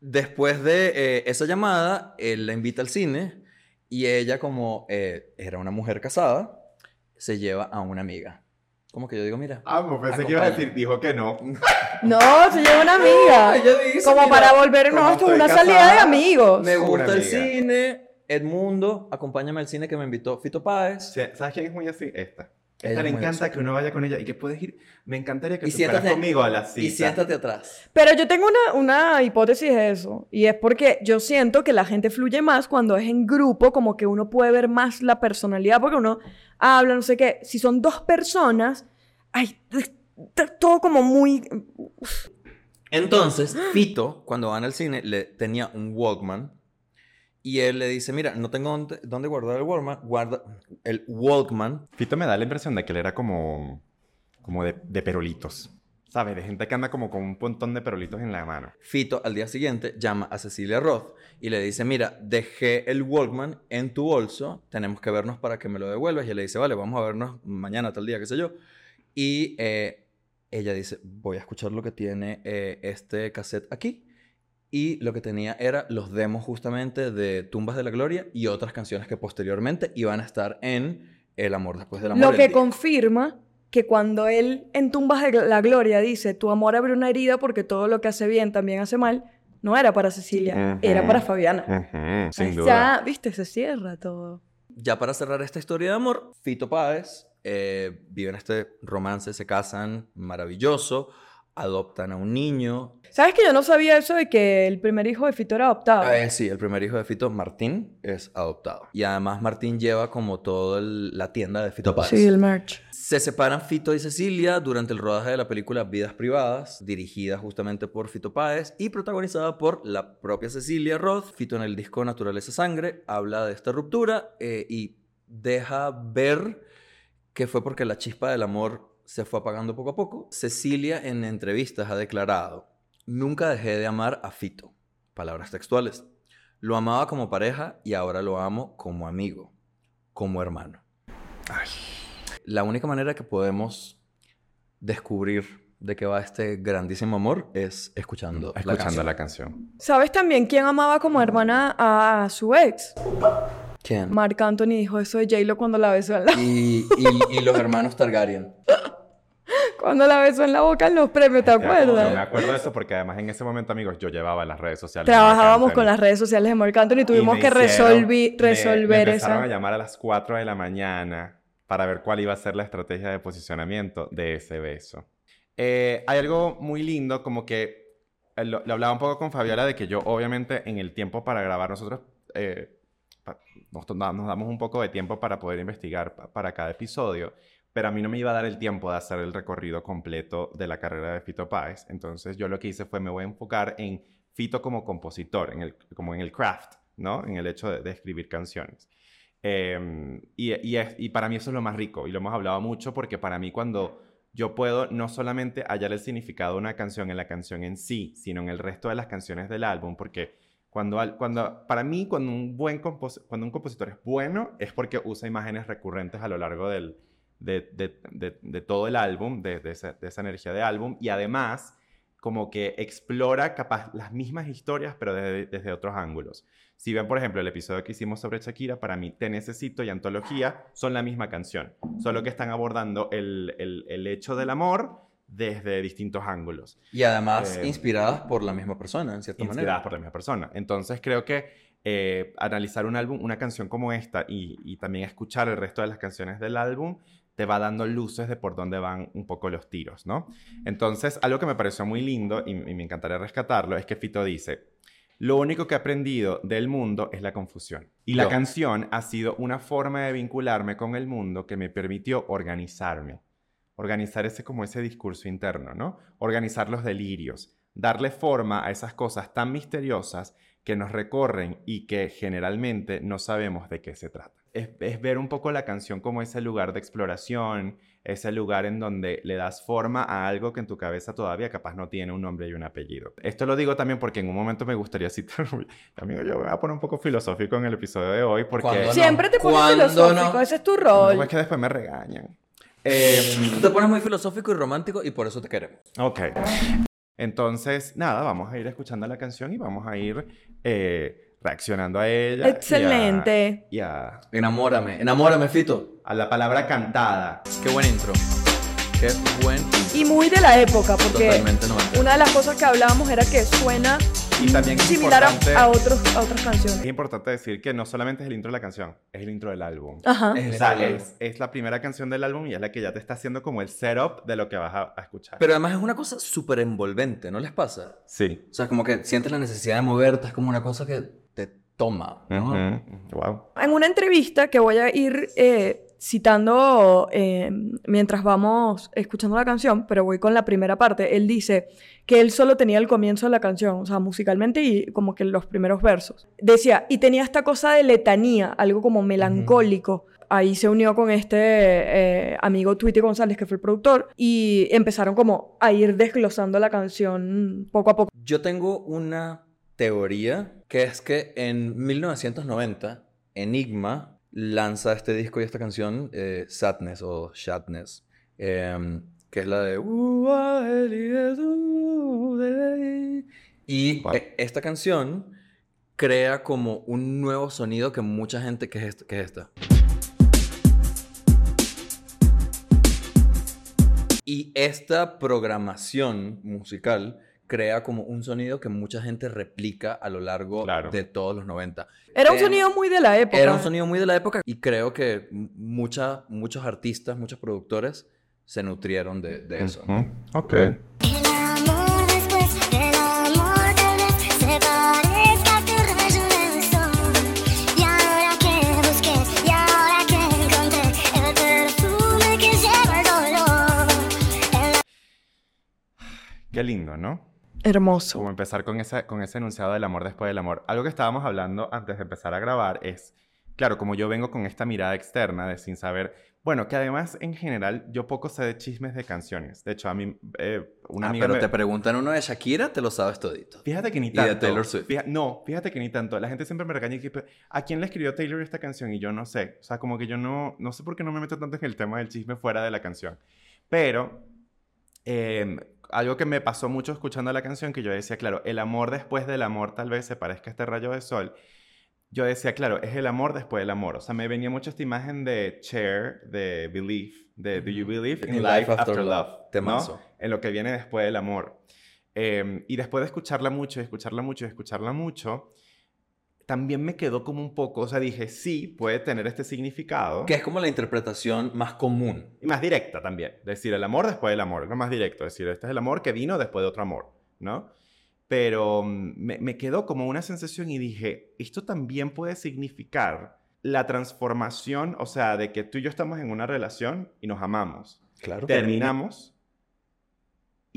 A: Después de eh, esa llamada, él la invita al cine y ella, como eh, era una mujer casada, se lleva a una amiga. Como que yo digo, mira.
B: Amo, pensé
A: que iba a decir,
B: dijo que no. <laughs>
C: No, se lleva una amiga.
A: Ella dice,
C: como
A: mira,
C: para volver, no, esto es una salida de
B: casada,
C: amigos.
A: Me gusta el cine. Edmundo, acompáñame al cine que me invitó Fito Páez.
B: ¿Sabes quién es muy así? Esta. Esta
A: Ella
B: le encanta que uno vaya con ella y que puedes ir. Me encantaría que
A: Y
B: tú conmigo a la cita.
A: Y siéntate atrás.
C: Pero yo tengo una, una hipótesis de eso. Y es porque yo siento que la gente fluye más cuando es en grupo, como que uno puede ver más la personalidad, porque uno habla, no sé qué. Si son dos personas, ay, todo como muy...
A: Entonces, Fito, cuando van al cine, le tenía un Walkman. Y él le dice, mira, no tengo dónde, dónde guardar el Walkman. Guarda el Walkman.
B: Fito me da la impresión de que él era como. como de, de perolitos. ¿Sabes? De gente que anda como con un montón de perolitos en la mano.
A: Fito al día siguiente llama a Cecilia Roth y le dice, mira, dejé el Walkman en tu bolso, tenemos que vernos para que me lo devuelvas. Y él le dice, vale, vamos a vernos mañana, tal día, qué sé yo. Y eh, ella dice, voy a escuchar lo que tiene eh, este cassette aquí. Y lo que tenía era los demos justamente de Tumbas de la Gloria y otras canciones que posteriormente iban a estar en El amor después del amor.
C: Lo que confirma que cuando él en Tumbas de la Gloria dice, tu amor abre una herida porque todo lo que hace bien también hace mal, no era para Cecilia, era para Fabiana.
B: Sin duda.
C: Ya, viste, se cierra todo.
A: Ya para cerrar esta historia de amor, Fito Páez eh, viven este romance, se casan, maravilloso, adoptan a un niño.
C: ¿Sabes que yo no sabía eso de que el primer hijo de Fito era adoptado?
A: Eh, sí, el primer hijo de Fito, Martín, es adoptado. Y además Martín lleva como toda la tienda de Fito Páez.
C: sí, el merch.
A: Se separan Fito y Cecilia durante el rodaje de la película Vidas Privadas, dirigida justamente por Fito Páez y protagonizada por la propia Cecilia Roth. Fito en el disco Naturaleza Sangre habla de esta ruptura eh, y deja ver que fue porque la chispa del amor se fue apagando poco a poco. Cecilia en entrevistas ha declarado, nunca dejé de amar a Fito. Palabras textuales. Lo amaba como pareja y ahora lo amo como amigo, como hermano. La única manera que podemos descubrir de qué va este grandísimo amor es escuchando, la
B: Escuchando
A: canción.
B: la canción.
C: ¿Sabes también quién amaba como hermana a su ex?
A: ¿Quién?
C: Marc Anthony dijo eso de J-Lo cuando la besó en la...
A: Y, y- y los hermanos Targaryen.
C: Cuando la besó en la boca en los premios, ¿te
B: Ya, Yo me
C: acuerdas?
B: acuerdo de eso porque además en ese momento, amigos, yo llevaba las redes sociales.
C: Trabajábamos con las redes sociales de Marc Anthony y tuvimos que
B: hicieron-
C: resolvi-
B: me- me
C: resolver
B: empezaron a llamar a las 4 de la mañana para ver cuál iba a ser la estrategia de posicionamiento de ese beso. Eh, hay algo muy lindo, como que eh, lo, lo hablaba un poco con Fabiola, de que yo obviamente en el tiempo para grabar nosotros eh, nos, damos un poco de tiempo para poder investigar pa- para cada episodio, pero a mí no me iba a dar el tiempo de hacer el recorrido completo de la carrera de Fito Páez. Entonces yo lo que hice fue me voy a enfocar en Fito como compositor, en el, como en el craft, ¿no? En el hecho de, escribir canciones. Eh, y, y y para mí eso es lo más rico y lo hemos hablado mucho porque para mí cuando yo puedo no solamente hallar el significado de una canción en la canción en sí, sino en el resto de las canciones del álbum, porque cuando, cuando para mí cuando un buen compos- cuando un compositor es bueno es porque usa imágenes recurrentes a lo largo del, de, de- de- de todo el álbum, de, de esa, de esa energía de álbum y además como que explora capaz las mismas historias pero desde, desde otros ángulos. Si ven, por ejemplo, el episodio que hicimos sobre Shakira, para mí Te Necesito y Antología son la misma canción, solo que están abordando el, el- el hecho del amor desde distintos ángulos,
A: Y además
B: Eh,
A: inspiradas por la misma persona, en cierta
B: inspiradas
A: manera.
B: por la misma persona. Entonces creo que eh, analizar un álbum, una canción como esta y, y también escuchar el resto de las canciones del álbum te va dando luces de por dónde van un poco los tiros, ¿no? Entonces, algo que me pareció muy lindo y, y me encantaría rescatarlo es que Fito dice, lo único que he aprendido del mundo es la confusión. Y la
A: Yo.
B: canción ha sido una forma de vincularme con el mundo que me permitió organizarme. Organizar ese como ese discurso interno, ¿no? Organizar los delirios, darle forma a esas cosas tan misteriosas que nos recorren y que generalmente no sabemos de qué se trata. Es, es ver un poco la canción como ese lugar de exploración, ese lugar en donde le das forma a algo que en tu cabeza todavía capaz no tiene un nombre y un apellido. Esto lo digo también porque en un momento me gustaría citar, <laughs> amigo, yo me voy a poner un poco filosófico en el episodio de hoy porque...
A: ¿Cuándo no?
C: Siempre te pones
A: ¿Cuándo
C: filosófico,
A: no?
C: ese es tu
B: No,
C: rol.
B: es que después me regañan. Eh,
A: Tú te pones muy filosófico y romántico y por eso te queremos.
B: Ok. Entonces, nada, vamos a ir escuchando la canción y vamos a ir eh, reaccionando a ella.
C: Excelente.
B: Y a,
A: Enamórame, enamórame, Fito.
B: a la palabra cantada.
A: Qué buen intro. Qué buen.
C: Y muy de la época, porque una de las cosas que hablábamos era que suena
B: Y también
C: similar a, a otros, a otras canciones.
B: Es importante decir que no solamente es el intro de la canción, es el intro del álbum.
C: Ajá.
A: Es
B: es, es la primera canción del álbum y es la que ya te está haciendo como el setup de lo que vas a, a escuchar.
A: Pero además es una cosa súper envolvente, ¿no les pasa?
B: sí.
A: O sea, como que sientes la necesidad de moverte, es como una cosa que te toma, ¿no?
B: Wow.
C: En una entrevista que voy a ir eh, citando eh, mientras vamos escuchando la canción, pero voy con la primera parte, él dice que él solo tenía el comienzo de la canción, o sea, musicalmente y como que los primeros versos. Decía, y tenía esta cosa de letanía, algo como melancólico. Ahí se unió con este eh, amigo Tweety González, que fue el productor, y empezaron como a ir desglosando la canción poco a poco.
A: Yo tengo una teoría que es que en 1990 Enigma lanza este disco y esta canción, eh, Sadness o Shadness, em, que es la de... Y
B: Wow.
A: eh, esta canción crea como un nuevo sonido que mucha gente... que es? ¿Qué es esta? Y esta programación musical crea como un sonido que mucha gente replica a lo largo
B: Claro.
A: de todos los 90.
C: Era un
A: Eh,
C: sonido muy de la época.
A: Era un sonido muy de la época y creo que mucha, muchos artistas, muchos productores se nutrieron de, de eso.
B: Ok.
F: Lleva el dolor.
B: Qué lindo, ¿no?
C: Hermoso.
B: Como empezar con ese, con ese enunciado del amor después del amor. Algo que estábamos hablando antes de empezar a grabar es, claro, como yo vengo con esta mirada externa de sin saber, bueno, que además en general yo poco sé de chismes de canciones. De hecho, a mí eh, una
A: Ah,
B: amiga
A: pero
B: me-
A: te preguntan uno de Shakira, te lo sabes todito.
B: Fíjate que ni
A: Y de
B: tanto.
A: Taylor Swift.
B: Fija- no, fíjate que ni tanto. La gente siempre me regaña y dice, ¿a quién le escribió Taylor esta canción? Y yo no sé. O sea, como que yo no, no sé por qué no me meto tanto en el tema del chisme fuera de la canción. Pero eh, algo que me pasó mucho escuchando la canción, que yo decía, claro, el amor después del amor tal vez se parezca a este rayo de sol. Yo decía, claro, es el amor después del amor. O sea, me venía mucho esta imagen de Cher, de Believe, de Do You Believe in, Life After, Love?
A: Temazo.
B: ¿no? En lo que viene después del amor. Eh, y después de escucharla mucho, escucharla mucho, y escucharla mucho, también me quedó como un poco, o sea, dije, sí, puede tener este significado.
A: Que es como la interpretación más común.
B: Y más directa también. Decir el amor después del amor. No más directo. Decir, este es el amor que vino después de otro amor. ¿No? Pero mm, me, me quedó como una sensación y dije, esto también puede significar la transformación, o sea, de que tú y yo estamos en una relación y nos amamos.
A: Claro.
B: Terminamos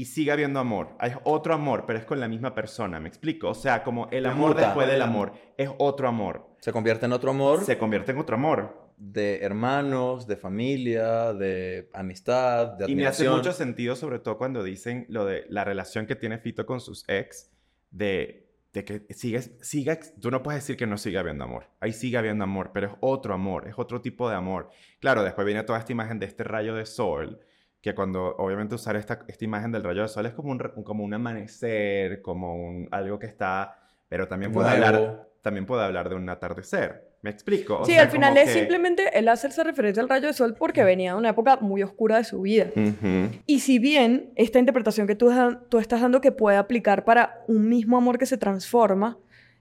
B: y sigue habiendo amor. Hay otro amor, pero es con la misma persona. ¿Me explico? O sea, como el amor
A: Muta.
B: después del amor es otro amor.
A: Se convierte en otro amor
B: Se convierte en otro amor.
A: de hermanos, de familia, de amistad, de
B: Y me hace
A: admiración.
B: mucho sentido, sobre todo cuando dicen lo de la relación que tiene Fito con sus ex, de, de que sigues, siga, tú no puedes decir que no sigue habiendo amor. Ahí sigue habiendo amor, pero es otro amor, es otro tipo de amor. Claro, después viene toda esta imagen de este rayo de sol, que cuando obviamente usar esta, esta imagen del rayo de sol es como un, como un amanecer, como un, algo que está, pero también puede,
A: Nuevo.
B: hablar, también puede hablar de un atardecer. ¿Me explico? O
C: Sí,
B: sea,
C: al final es
B: que-
C: simplemente él hacerse referencia al rayo de sol porque venía de una época muy oscura de su vida.
B: Ujú.
C: Y si bien esta interpretación que tú, tú estás dando que puede aplicar para un mismo amor que se transforma,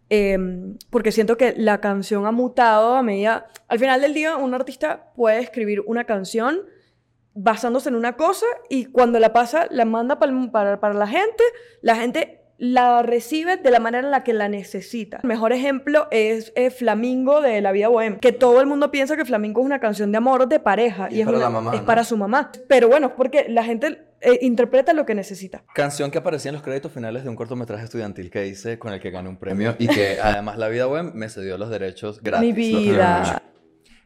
C: em, porque siento que la canción ha mutado a medida... Al final del día, un artista puede escribir una canción basándose en una cosa y cuando la pasa, la manda pa'l- para, para la gente, la gente la recibe de la manera en la que la necesita. El mejor ejemplo es eh, Flamingo de La Vida Bohem, que todo el mundo piensa que Flamingo es una canción de amor de pareja
A: Y
C: y,
A: es para
C: una-
A: la mamá,
C: es
A: ¿no?
C: para su mamá. Pero bueno, porque la gente eh, interpreta lo que necesita.
A: Canción que aparecía en los créditos finales de un cortometraje estudiantil que hice con el que gané un premio <laughs> y que además La Vida Web me cedió los derechos gratis.
C: Mi vida.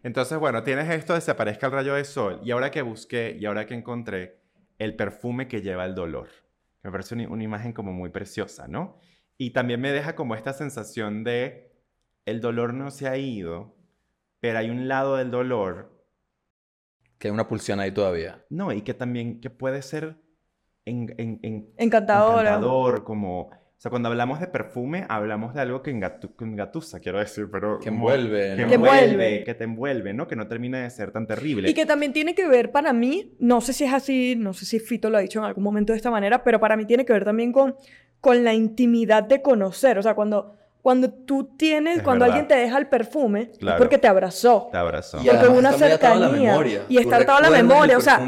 B: Entonces, bueno, tienes esto de se aparezca el rayo de sol. Y ahora que busqué y ahora que encontré el perfume que lleva el dolor. Me parece una, una imagen como muy preciosa, ¿no? Y también me deja como esta sensación de el dolor no se ha ido, pero hay un lado del dolor,
A: Que hay una pulsión ahí todavía.
B: no, y que también que puede ser en, en- en-
C: Encantadora.
B: encantador, como, sea, cuando hablamos de perfume, hablamos de algo que, engatu- que engatusa, quiero decir, pero...
A: Que envuelve,
B: Que
A: ¿no?
C: Que
B: envuelve,
C: envuelve.
B: que te envuelve, ¿no? Que no termina de ser tan terrible.
C: Y que también tiene que ver para mí, no sé si es así, no sé si Fito lo ha dicho en algún momento de esta manera, pero para mí tiene que ver también con, con la intimidad de conocer. O sea, cuando, cuando tú tienes,
B: Es
C: cuando
B: verdad.
C: alguien te deja el perfume,
B: Claro.
C: es porque te abrazó.
B: Te abrazó.
A: Y
C: Porque una
A: está la
C: cercanía.
A: memoria.
C: Y está
A: Tú
C: atado a la
A: recuerdas el
C: memoria, o sea.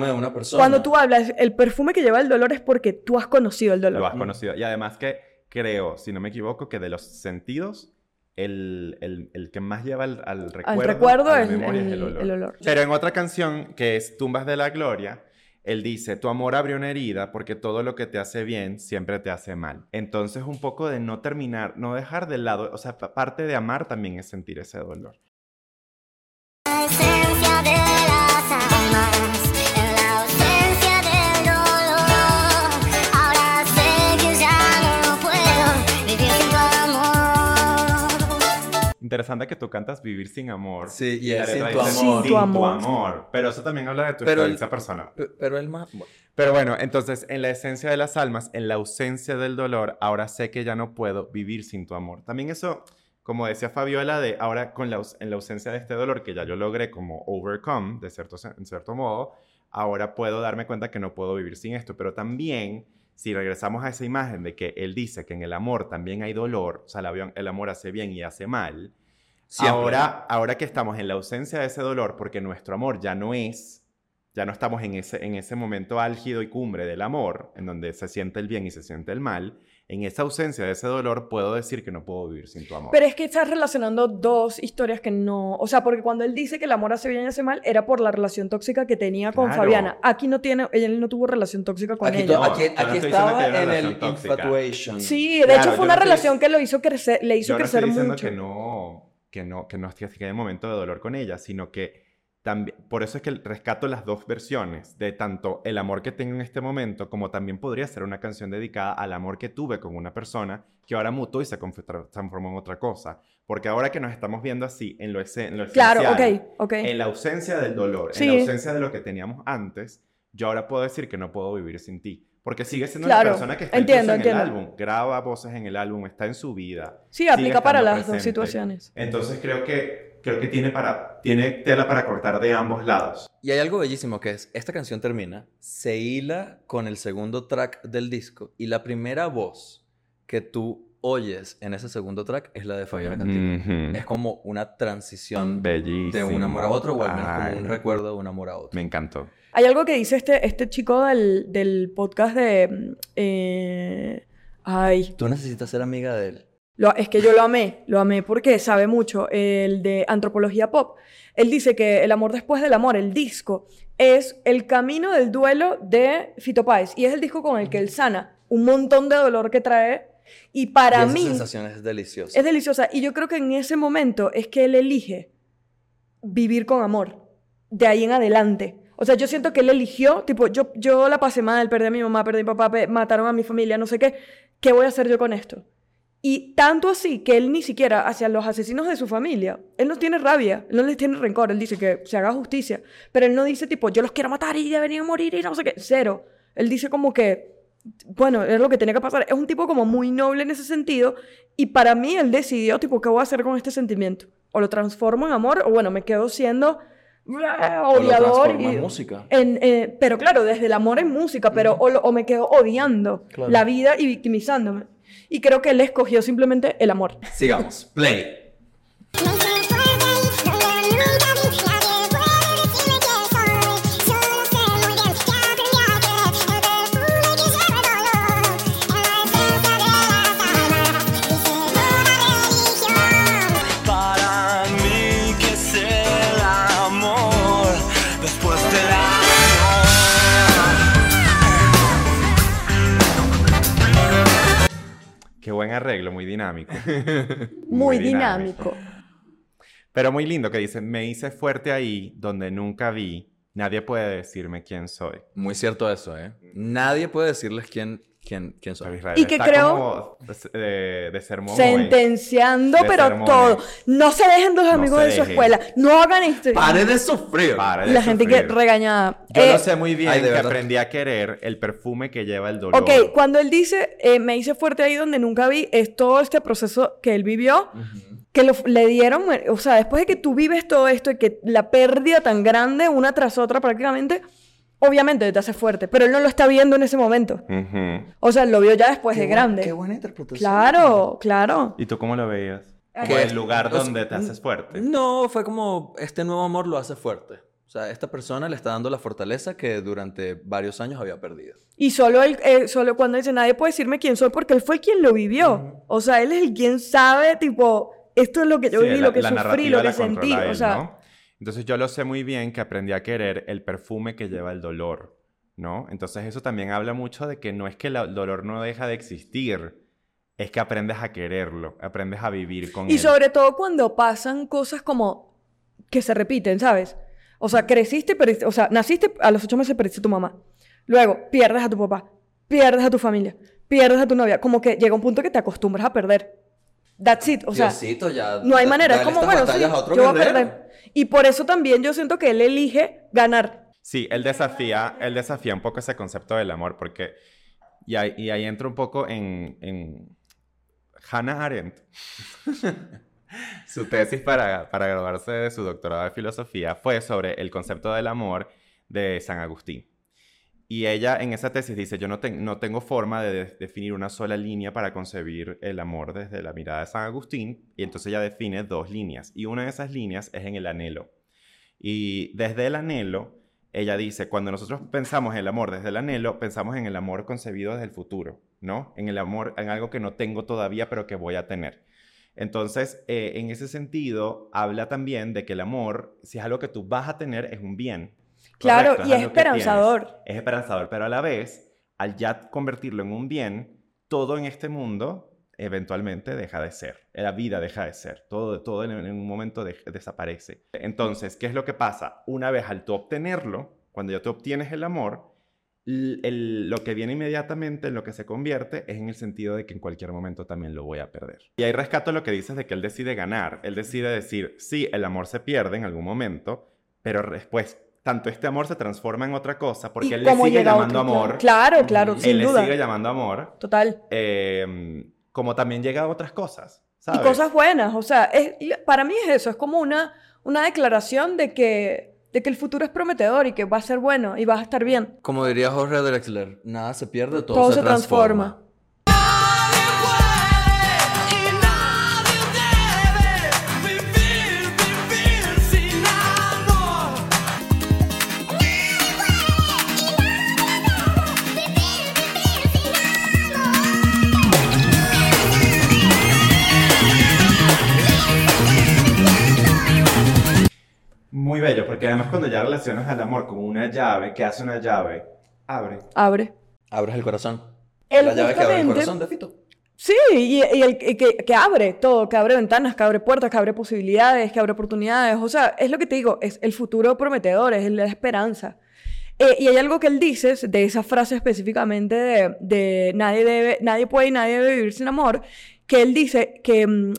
C: Cuando tú hablas, el perfume que lleva el dolor es porque tú has conocido el dolor.
B: Lo has conocido. Y además que creo, si no me equivoco, que de los sentidos, el, el- el que más lleva al, al recuerdo,
C: Al recuerdo
B: a la
C: es
B: memoria
C: el,
B: es el olor.
C: el olor.
B: Pero en otra canción, que es Tumbas de la Gloria, él dice, tu amor abrió una herida porque todo lo que te hace bien siempre te hace mal. Entonces un poco de no terminar, no dejar de lado, o sea, pa- parte de amar también es sentir ese dolor. Interesante que tú cantas Vivir sin amor.
A: Sí, y es sin tu amor.
C: Sin tu amor.
B: amor. Pero eso también habla de tu
A: Pero el-
B: experiencia personal.
A: Pe- Pero el más...
B: Pero bueno, entonces, en la esencia de las almas, en la ausencia del dolor, ahora sé que ya no puedo vivir sin tu amor. También eso, como decía Fabiola, de ahora con la, en la ausencia de este dolor que ya yo logré como overcome, de cierto, en cierto modo, ahora puedo darme cuenta que no puedo vivir sin esto. Pero también, si regresamos a esa imagen de que él dice que en el amor también hay dolor, o sea, el, amor hace bien y hace mal,
A: Siempre.
B: Ahora, ahora que estamos en la ausencia de ese dolor, porque nuestro amor ya no es, ya no estamos en ese, en ese momento álgido y cumbre del amor, en donde se siente el bien y se siente el mal, en esa ausencia de ese dolor puedo decir que no puedo vivir sin tu amor.
C: Pero es que estás relacionando dos historias que no. O sea, porque cuando él dice que el amor hace bien y hace mal, era por la relación tóxica que tenía con
B: Claro.
C: Fabiana. Aquí no tiene, él no tuvo relación tóxica con
A: Aquí,
C: ella.
A: aquí,
B: no
A: aquí
B: estoy diciendo
A: estaba en el
B: tóxica.
A: infatuation.
C: Sí, de
B: Claro,
C: hecho fue una
B: no estoy-
C: relación que lo hizo crecer, le hizo
B: Yo no
C: crecer
B: estoy diciendo
C: mucho.
B: que no, que no, que no esté que haya momento de dolor con ella, sino que también, por eso es que rescato las dos versiones de tanto el amor que tengo en este momento, como también podría ser una canción dedicada al amor que tuve con una persona que ahora mutó y se transformó en otra cosa. Porque ahora que nos estamos viendo así, en lo, en lo
C: Claro,
B: esencial,
C: ok, ok.
B: en la ausencia del dolor, en
C: Sí.
B: la ausencia de lo que teníamos antes, yo ahora puedo decir que no puedo vivir sin ti. Porque sigue siendo
C: Claro,
B: una persona que está
C: entiendo,
B: en
C: entiendo.
B: el álbum, graba voces en el álbum, está en su vida.
C: Sí, aplica para las dos
B: presente.
C: situaciones.
B: Entonces creo que, creo que tiene, para, tiene tela para cortar de ambos lados.
A: Y hay algo bellísimo que es, esta canción termina, se hila con el segundo track del disco y la primera voz que tú oyes en ese segundo track es la de Fabiola Cantilo. Es como una transición
B: Bellísimo.
A: de un amor a otro o al menos
B: Ay,
A: como un recuerdo de un amor a otro.
B: Me encantó.
C: Hay algo que dice este, este chico del, del podcast de... mm, eh, ay,
A: Tú necesitas ser amiga de él.
C: Lo- es que yo lo amé, lo amé porque sabe mucho, el de antropología pop. Él dice que El amor después del amor, el disco, es el camino del duelo de Fito Páez y es el disco con el que él sana un montón de dolor que trae y para
A: y esa
C: mí
A: sensación es deliciosa.
C: es deliciosa y yo creo que en ese momento es que él elige vivir con amor, de ahí en adelante. O sea, yo siento que él eligió, tipo, yo, yo la pasé mal, perdí a mi mamá, perdí a mi papá, pe- mataron a mi familia, no sé qué, ¿qué voy a hacer yo con esto? Y tanto así que él ni siquiera hacia los asesinos de su familia, él no tiene rabia, él no les tiene rencor, él dice que se haga justicia, pero él no dice tipo, yo los quiero matar y deberían morir y no sé qué, cero. Él dice como que, bueno, es lo que tenía que pasar. Es un tipo como muy noble en ese sentido y para mí él decidió tipo, ¿qué voy a hacer con este sentimiento? O lo transformo en amor o bueno, me quedo siendo
A: O lo
C: odiador. y-
A: en música.
C: en, eh, pero claro, desde el amor en música, pero o, lo- o me quedo odiando
A: Claro.
C: la vida y victimizándome. Y creo que él escogió simplemente el amor.
A: Sigamos. Play.
B: Arreglo, muy dinámico. <laughs>
C: Muy, dinámico.
B: Pero muy lindo que dice, me hice fuerte ahí donde nunca vi Nadie puede decirme quién soy.
A: Muy cierto eso, ¿eh? Nadie puede decirles quién, quién, quién soy.
B: Israel
C: Y que
B: está
C: creo-
B: como de, de, de sermón hoy.
C: Sentenciando,
B: De
C: pero
B: sermones.
C: todo. No se dejen de los
B: No
C: amigos
B: se
C: de su
B: dejen.
C: escuela. No hagan esto.
A: ¡Pare de sufrir!
B: Para
C: Y
B: de
C: la gente que
B: sufrir.
C: regañada.
B: Yo
C: Eh,
B: lo sé muy bien
A: ay, de
B: que
A: verdad.
B: aprendí a querer el perfume que lleva el dolor.
C: Ok, cuando él dice, eh, me hice fuerte ahí donde nunca vi, es todo este proceso que él vivió, que lo- le dieron, eh, o sea, después de que tú vives todo esto y que la pérdida tan grande, una tras otra prácticamente, obviamente te hace fuerte, pero él no lo está viendo en ese momento. O sea, lo vio ya después de grande.
A: Qué buena interpretación.
C: Claro, claro.
B: ¿Y tú cómo lo veías?
C: Ajá.
B: Como
A: Que-
B: el lugar
A: o sea,
B: donde te haces fuerte.
A: No, fue como este nuevo amor lo hace fuerte. O sea, esta persona le está dando la fortaleza que durante varios años había perdido.
C: Y solo él, eh, solo cuando dice, nadie puede decirme quién soy porque él fue quien lo vivió. O sea, él es el quien sabe, tipo, esto es lo que yo
B: Sí,
C: viví,
B: la-
C: lo que sufrí, lo que sentí.
B: controla
C: O
B: él,
C: sea,
B: ¿no? Entonces yo lo sé muy bien que aprendí a querer el perfume que lleva el dolor, ¿no? Entonces eso también habla mucho de que no es que el dolor no deja de existir, es que aprendes a quererlo, aprendes a vivir con
C: Y
B: él.
C: sobre todo cuando pasan cosas como que se repiten, ¿sabes? O sea, creciste, o sea, naciste a los ocho meses perdiste a tu mamá. Luego, pierdes a tu papá, pierdes a tu familia, pierdes a tu novia. Como que llega un punto que te acostumbras a perder. That's it. O sea,
A: Diosito, ya,
C: no hay manera. Es como, bueno, sí, yo voy a perder. Y por eso también yo siento que él elige ganar.
B: Sí, él desafía, él desafía un poco ese concepto del amor, porque... Y ahí, y ahí entra un poco en, en Hannah Arendt. <laughs> su tesis para, para graduarse de su doctorado de filosofía fue sobre el concepto del amor de San Agustín. Y ella en esa tesis dice, yo no, ten- no tengo forma de de- definir una sola línea para concebir el amor desde la mirada de San Agustín. Y entonces ella define dos líneas. Y una de esas líneas es en el anhelo. Y desde el anhelo, ella dice, cuando nosotros pensamos en el amor desde el anhelo, pensamos en el amor concebido desde el futuro, ¿no? En el amor, en algo que no tengo todavía, pero que voy a tener. Entonces, eh, en ese sentido, habla también de que el amor, si es algo que tú vas a tener, es un bien.
C: Claro,
B: Correcto,
C: y es esperanzador.
B: Es esperanzador, pero a la vez, al ya convertirlo en un bien, todo en este mundo eventualmente deja de ser. La vida deja de ser. Todo, todo en, en un momento de- desaparece. Entonces, ¿qué es lo que pasa? Una vez al tú obtenerlo, cuando ya tú obtienes el amor, el- lo que viene inmediatamente en lo que se convierte es en el sentido de que en cualquier momento también lo voy a perder. Y ahí rescato lo que dices de que él decide ganar. Él decide decir, sí, el amor se pierde en algún momento, pero después, tanto este amor se transforma en otra cosa, porque
C: ¿Y
B: él le sigue
C: llega
B: llamando
C: otro?
B: amor.
C: Claro, claro,
A: Él
C: sin
B: él le
C: duda.
B: sigue llamando amor,
C: Total.
B: eh, como también llega a otras cosas.
C: Y
B: ¿sabes?
C: cosas buenas, o sea, es- y para mí es eso, es como una, una declaración de que, de que el futuro es prometedor y que va a ser bueno y vas a estar bien.
A: Como diría Jorge Drexler, nada se pierde, todo,
C: Todo,
A: se,
C: se transforma.
E: Y
B: bello, porque además cuando ya relacionas al amor como una llave, ¿qué hace una llave? Abre.
C: Abre.
A: Abres el corazón.
C: Él
A: la llave que abre el corazón de Fito.
C: Sí, y, y el, y que, que abre todo, que abre ventanas, que abre puertas, que abre posibilidades, que abre oportunidades. O sea, es lo que te digo, es el futuro prometedor, es la esperanza. Eh, y hay algo que él dice, de esa frase específicamente de, de nadie, debe, nadie puede y nadie debe vivir sin amor, que él dice que mm,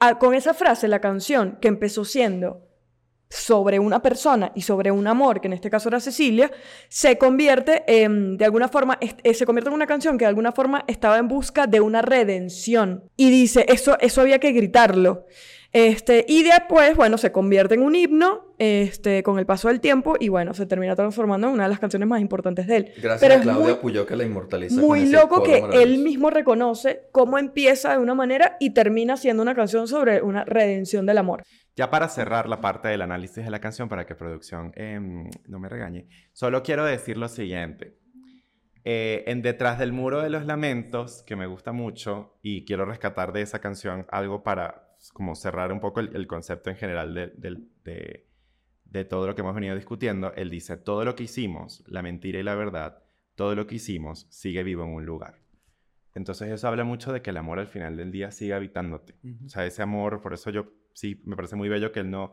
C: a- con esa frase la canción que empezó siendo sobre una persona y sobre un amor, que en este caso era Cecilia, se convierte en, de alguna forma, eh, se convierte en una canción que de alguna forma estaba en busca de una redención. Y dice, eso, eso había que gritarlo. Este, y después, bueno, se convierte en un himno este, con el paso del tiempo y bueno, se termina transformando en una de las canciones más importantes de él.
A: Gracias
C: Pero
A: a
C: es
A: Claudia Puyó que la inmortaliza. con
C: Muy
A: ese
C: loco que él mismo reconoce cómo empieza de una manera y termina siendo una canción sobre una redención del amor.
B: Ya para cerrar la parte del análisis de la canción, para que producción em, no me regañe, solo quiero decir lo siguiente. Eh, en Detrás del Muro de los Lamentos, que me gusta mucho, y quiero rescatar de esa canción algo para como cerrar un poco el, el concepto en general de, de- de todo lo que hemos venido discutiendo, él dice, todo lo que hicimos, la mentira y la verdad, todo lo que hicimos sigue vivo en un lugar. Entonces eso habla mucho de que el amor al final del día sigue habitándote. O sea, ese amor, por eso yo sí, me parece muy bello que él no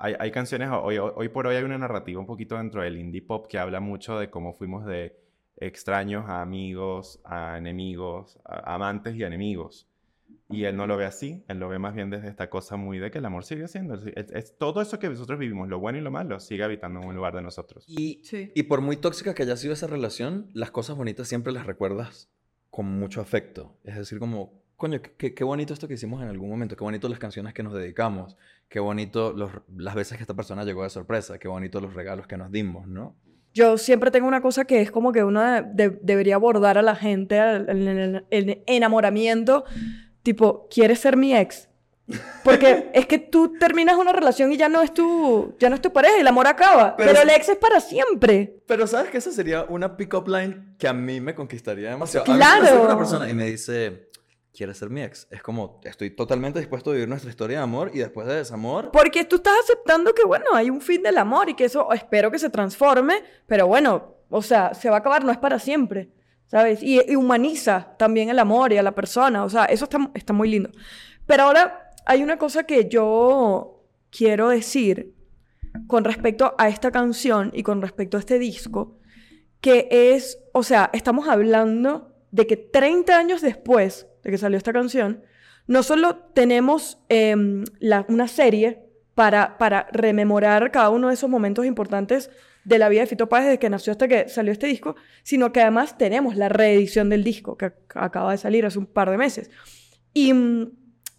B: hay, hay canciones, hoy, hoy por hoy hay una narrativa un poquito dentro del indie pop que habla mucho de cómo fuimos de extraños a amigos, a enemigos, a amantes y enemigos. Y él no lo ve así, él lo ve más bien desde esta cosa muy de que el amor sigue siendo. Es, es- es todo eso que nosotros vivimos, lo bueno y lo malo, sigue habitando en un lugar de nosotros.
A: Y,
C: Sí.
A: y por muy tóxica que haya sido esa relación, las cosas bonitas siempre las recuerdas con mucho afecto. Es decir, como, coño, qué, qué bonito esto que hicimos en algún momento, qué bonito las canciones que nos dedicamos, qué bonito los- las veces que esta persona llegó de sorpresa, qué bonito los regalos que nos dimos, ¿no?
C: Yo siempre tengo una cosa que es como que uno de- de- debería abordar a la gente al- en el, el enamoramiento, tipo, ¿quieres ser mi ex? Porque es que tú terminas una relación y ya no es tu, ya no es tu pareja, y el amor acaba,
A: Pero
C: pero, el ex es para siempre.
A: Pero ¿sabes que esa sería una pick-up line que a mí me conquistaría demasiado?
C: Claro.
A: A mí me una persona y me dice, ¿quieres ser mi ex? Es como, estoy totalmente dispuesto a vivir nuestra historia de amor y después de desamor...
C: Porque tú estás aceptando que, bueno, hay un fin del amor y que eso espero que se transforme, pero bueno, o sea, se va a acabar, no es para siempre, ¿sabes? Y, y humaniza también el amor y a la persona, o sea, eso está, está muy lindo. Pero ahora hay una cosa que yo quiero decir con respecto a esta canción y con respecto a este disco, que es, o sea, estamos hablando de que 30 años después que salió esta canción, no solo tenemos em, la- una serie para, para rememorar cada uno de esos momentos importantes de la vida de Fito Páez desde que nació hasta que salió este disco, sino que además tenemos la reedición del disco que ac- acaba de salir hace un par de meses. Y mm,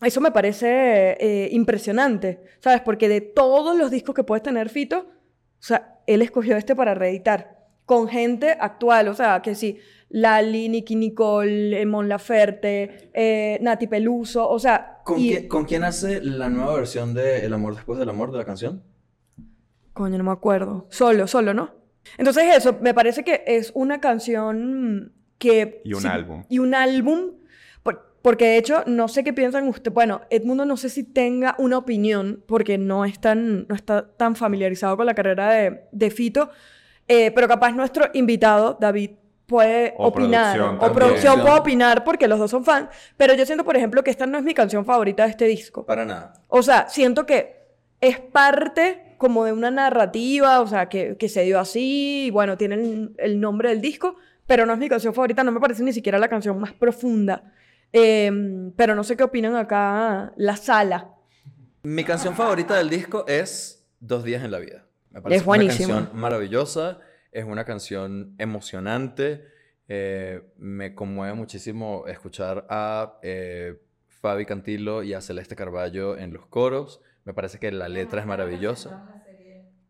C: eso me parece eh, impresionante, ¿sabes? Porque de todos los discos que puedes tener Fito, o sea, él escogió este para reeditar con gente actual, o sea, que sí, Lali, Nicky Nicole, Mon Laferte, eh, Nati Peluso, o sea,
A: ¿Con,
C: y-
A: quién, con quién hace la nueva versión de El amor después del amor de la canción?
C: Coño, no me acuerdo. Solo, solo, ¿no? Entonces eso, me parece que es una canción que...
B: Y un
C: sí,
B: álbum.
C: Y un álbum, por- porque de hecho, no sé qué piensan ustedes. Bueno, Edmundo no sé si tenga una opinión, porque no, es tan, no está tan familiarizado con la carrera de, de Fito, eh, pero capaz nuestro invitado, David, puede
B: O
C: opinar.
B: producción
C: o producción puede opinar, porque los dos son fans. Pero yo siento, por ejemplo, que esta no es mi canción favorita de este disco.
A: Para nada.
C: O sea, siento que es parte como de una narrativa, o sea, que, que se dio así, y bueno, tiene el, el nombre del disco, pero no es mi canción favorita, no me parece ni siquiera la canción más profunda. Em, pero no sé qué opinan acá la sala.
A: Mi canción favorita del disco es Dos días en la vida. Me parece
C: Es buenísima.
A: una canción maravillosa, es una canción emocionante. eh, me conmueve muchísimo escuchar a eh, Fabi Cantilo y a Celeste Carballo en los coros. Me parece que la letra es maravillosa.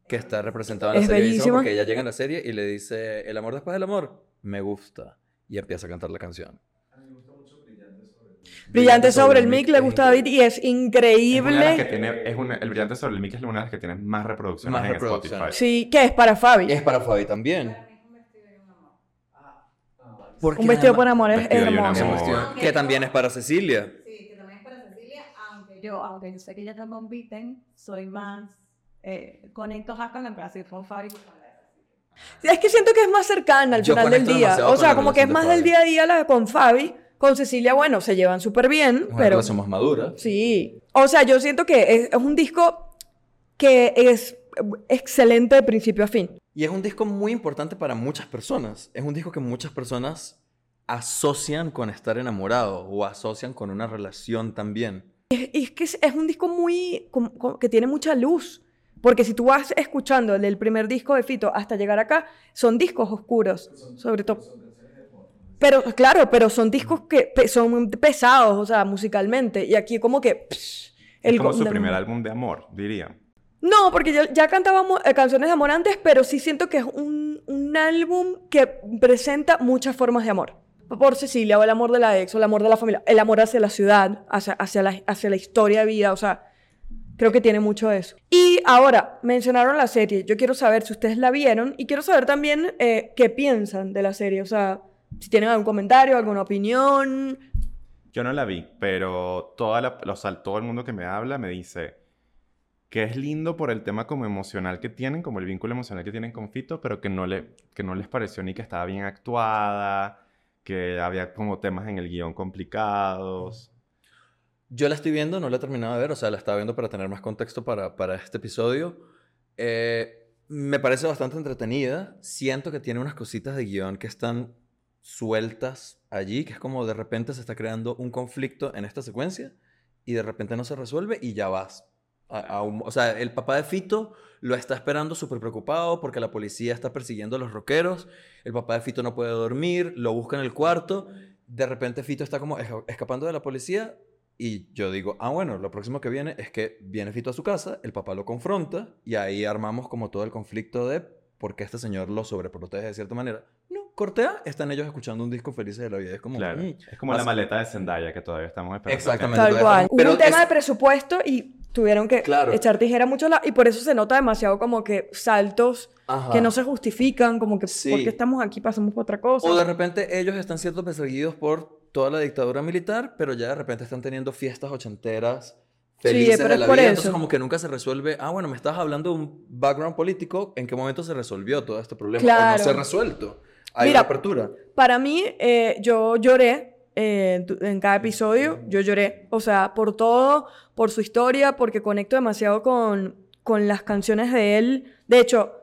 A: Que está representada en la serie porque ella llega en la serie y le dice, el amor después del amor, me gusta. Y empieza a cantar la canción.
C: Brillante sobre el mic, le gusta a David y es
B: Es una de las que
C: increíble.
B: tiene, es una- el brillante sobre el mic es una de las que tiene más reproducciones
A: Más
B: en
A: reproducciones.
B: Spotify.
C: Sí, que es para Fabi.
A: Es para Fabi también. Porque
C: Un vestido por amor es hermoso.
A: que también es para Cecilia.
G: Sí, que también es para Cecilia, aunque yo, aunque yo sé que ellas no compiten, soy más, eh, conecto más con el Brasil con Fabi. la.
C: Es que siento que es más cercana al
A: Yo
C: final del día. O sea,
A: la
C: como que es
A: relación
C: más
A: de
C: del día a día la con Fabi. Con Cecilia, bueno, se llevan súper bien,
A: Una
C: pero...
A: relación más madura.
C: Sí. O sea, yo siento que es, es un disco que es excelente de principio a fin.
A: Y es un disco muy importante para muchas personas. Es un disco que muchas personas asocian con estar enamorado o asocian con una relación también.
C: Es que es, es un disco muy... que tiene mucha luz. Porque si tú vas escuchando el del primer disco de Fito hasta llegar acá, son discos oscuros, sobre todo. Pero, claro, pero son discos que pe- son pesados, o sea, musicalmente. Y aquí como que... psh,
B: Es como su primer álbum de amor, diría.
C: No, porque yo ya cantábamos eh, canciones de amor antes, pero sí siento que es un, un álbum que presenta muchas formas de amor. Por Cecilia, o el amor de la ex, o el amor de la familia, el amor hacia la ciudad, hacia, hacia, la, hacia la historia de vida, o sea, creo que tiene mucho de eso. Y ahora, mencionaron la serie, yo quiero saber si ustedes la vieron y quiero saber también eh, qué piensan de la serie, o sea, si tienen algún comentario, alguna opinión.
B: Yo no la vi, pero toda la, o sea, todo el mundo que me habla me dice que es lindo por el tema como emocional que tienen, como el vínculo emocional que tienen con Fito, pero que no, le, que no les pareció ni que estaba bien actuada, que había como temas en el guion complicados.
A: Yo la estoy viendo, no la he terminado de ver, o sea, la estaba viendo para tener más contexto para, para este episodio. Eh, me parece bastante entretenida. Siento que tiene unas cositas de guion que están sueltas allí, que es como de repente se está creando un conflicto en esta secuencia y de repente no se resuelve y ya vas. a- a un- o sea, el papá de Fito lo está esperando súper preocupado porque la policía está persiguiendo a los rockeros. El papá de Fito no puede dormir, lo busca en el cuarto. De repente Fito está como esca- escapando de la policía y yo digo, ah, bueno, lo próximo que viene es que viene Fito a su casa, el papá lo confronta y ahí armamos como todo el conflicto de por qué este señor lo sobreprotege de cierta manera. No, cortea, están ellos escuchando un disco felices de la vida. Es como,
B: Claro.
A: mm,
B: Es como la maleta de Zendaya que todavía estamos esperando.
A: Exactamente.
C: Tal cual. Hubo
A: pero
C: un tema
A: es-
C: de presupuesto y tuvieron que
A: Claro.
C: echar tijera mucho la- y por eso se nota demasiado como que saltos
A: Ajá.
C: que no se justifican, como que
A: Sí.
C: porque estamos aquí pasamos por otra cosa.
A: O de repente ellos están siendo perseguidos por toda la dictadura militar, pero ya de repente están teniendo fiestas ochenteras felices
C: pero
A: de
C: es
A: la
C: por
A: vida.
C: eso.
A: Entonces como que nunca se resuelve, ah, bueno, me estás hablando de un background político, ¿en qué momento se resolvió todo este problema? O
C: Claro.
A: no se ha resuelto. Hay
C: Mira,
A: una apertura.
C: Para mí, eh, yo lloré eh, en cada episodio, yo lloré. O sea, por todo, por su historia, porque conecto demasiado con, con las canciones de él. De hecho,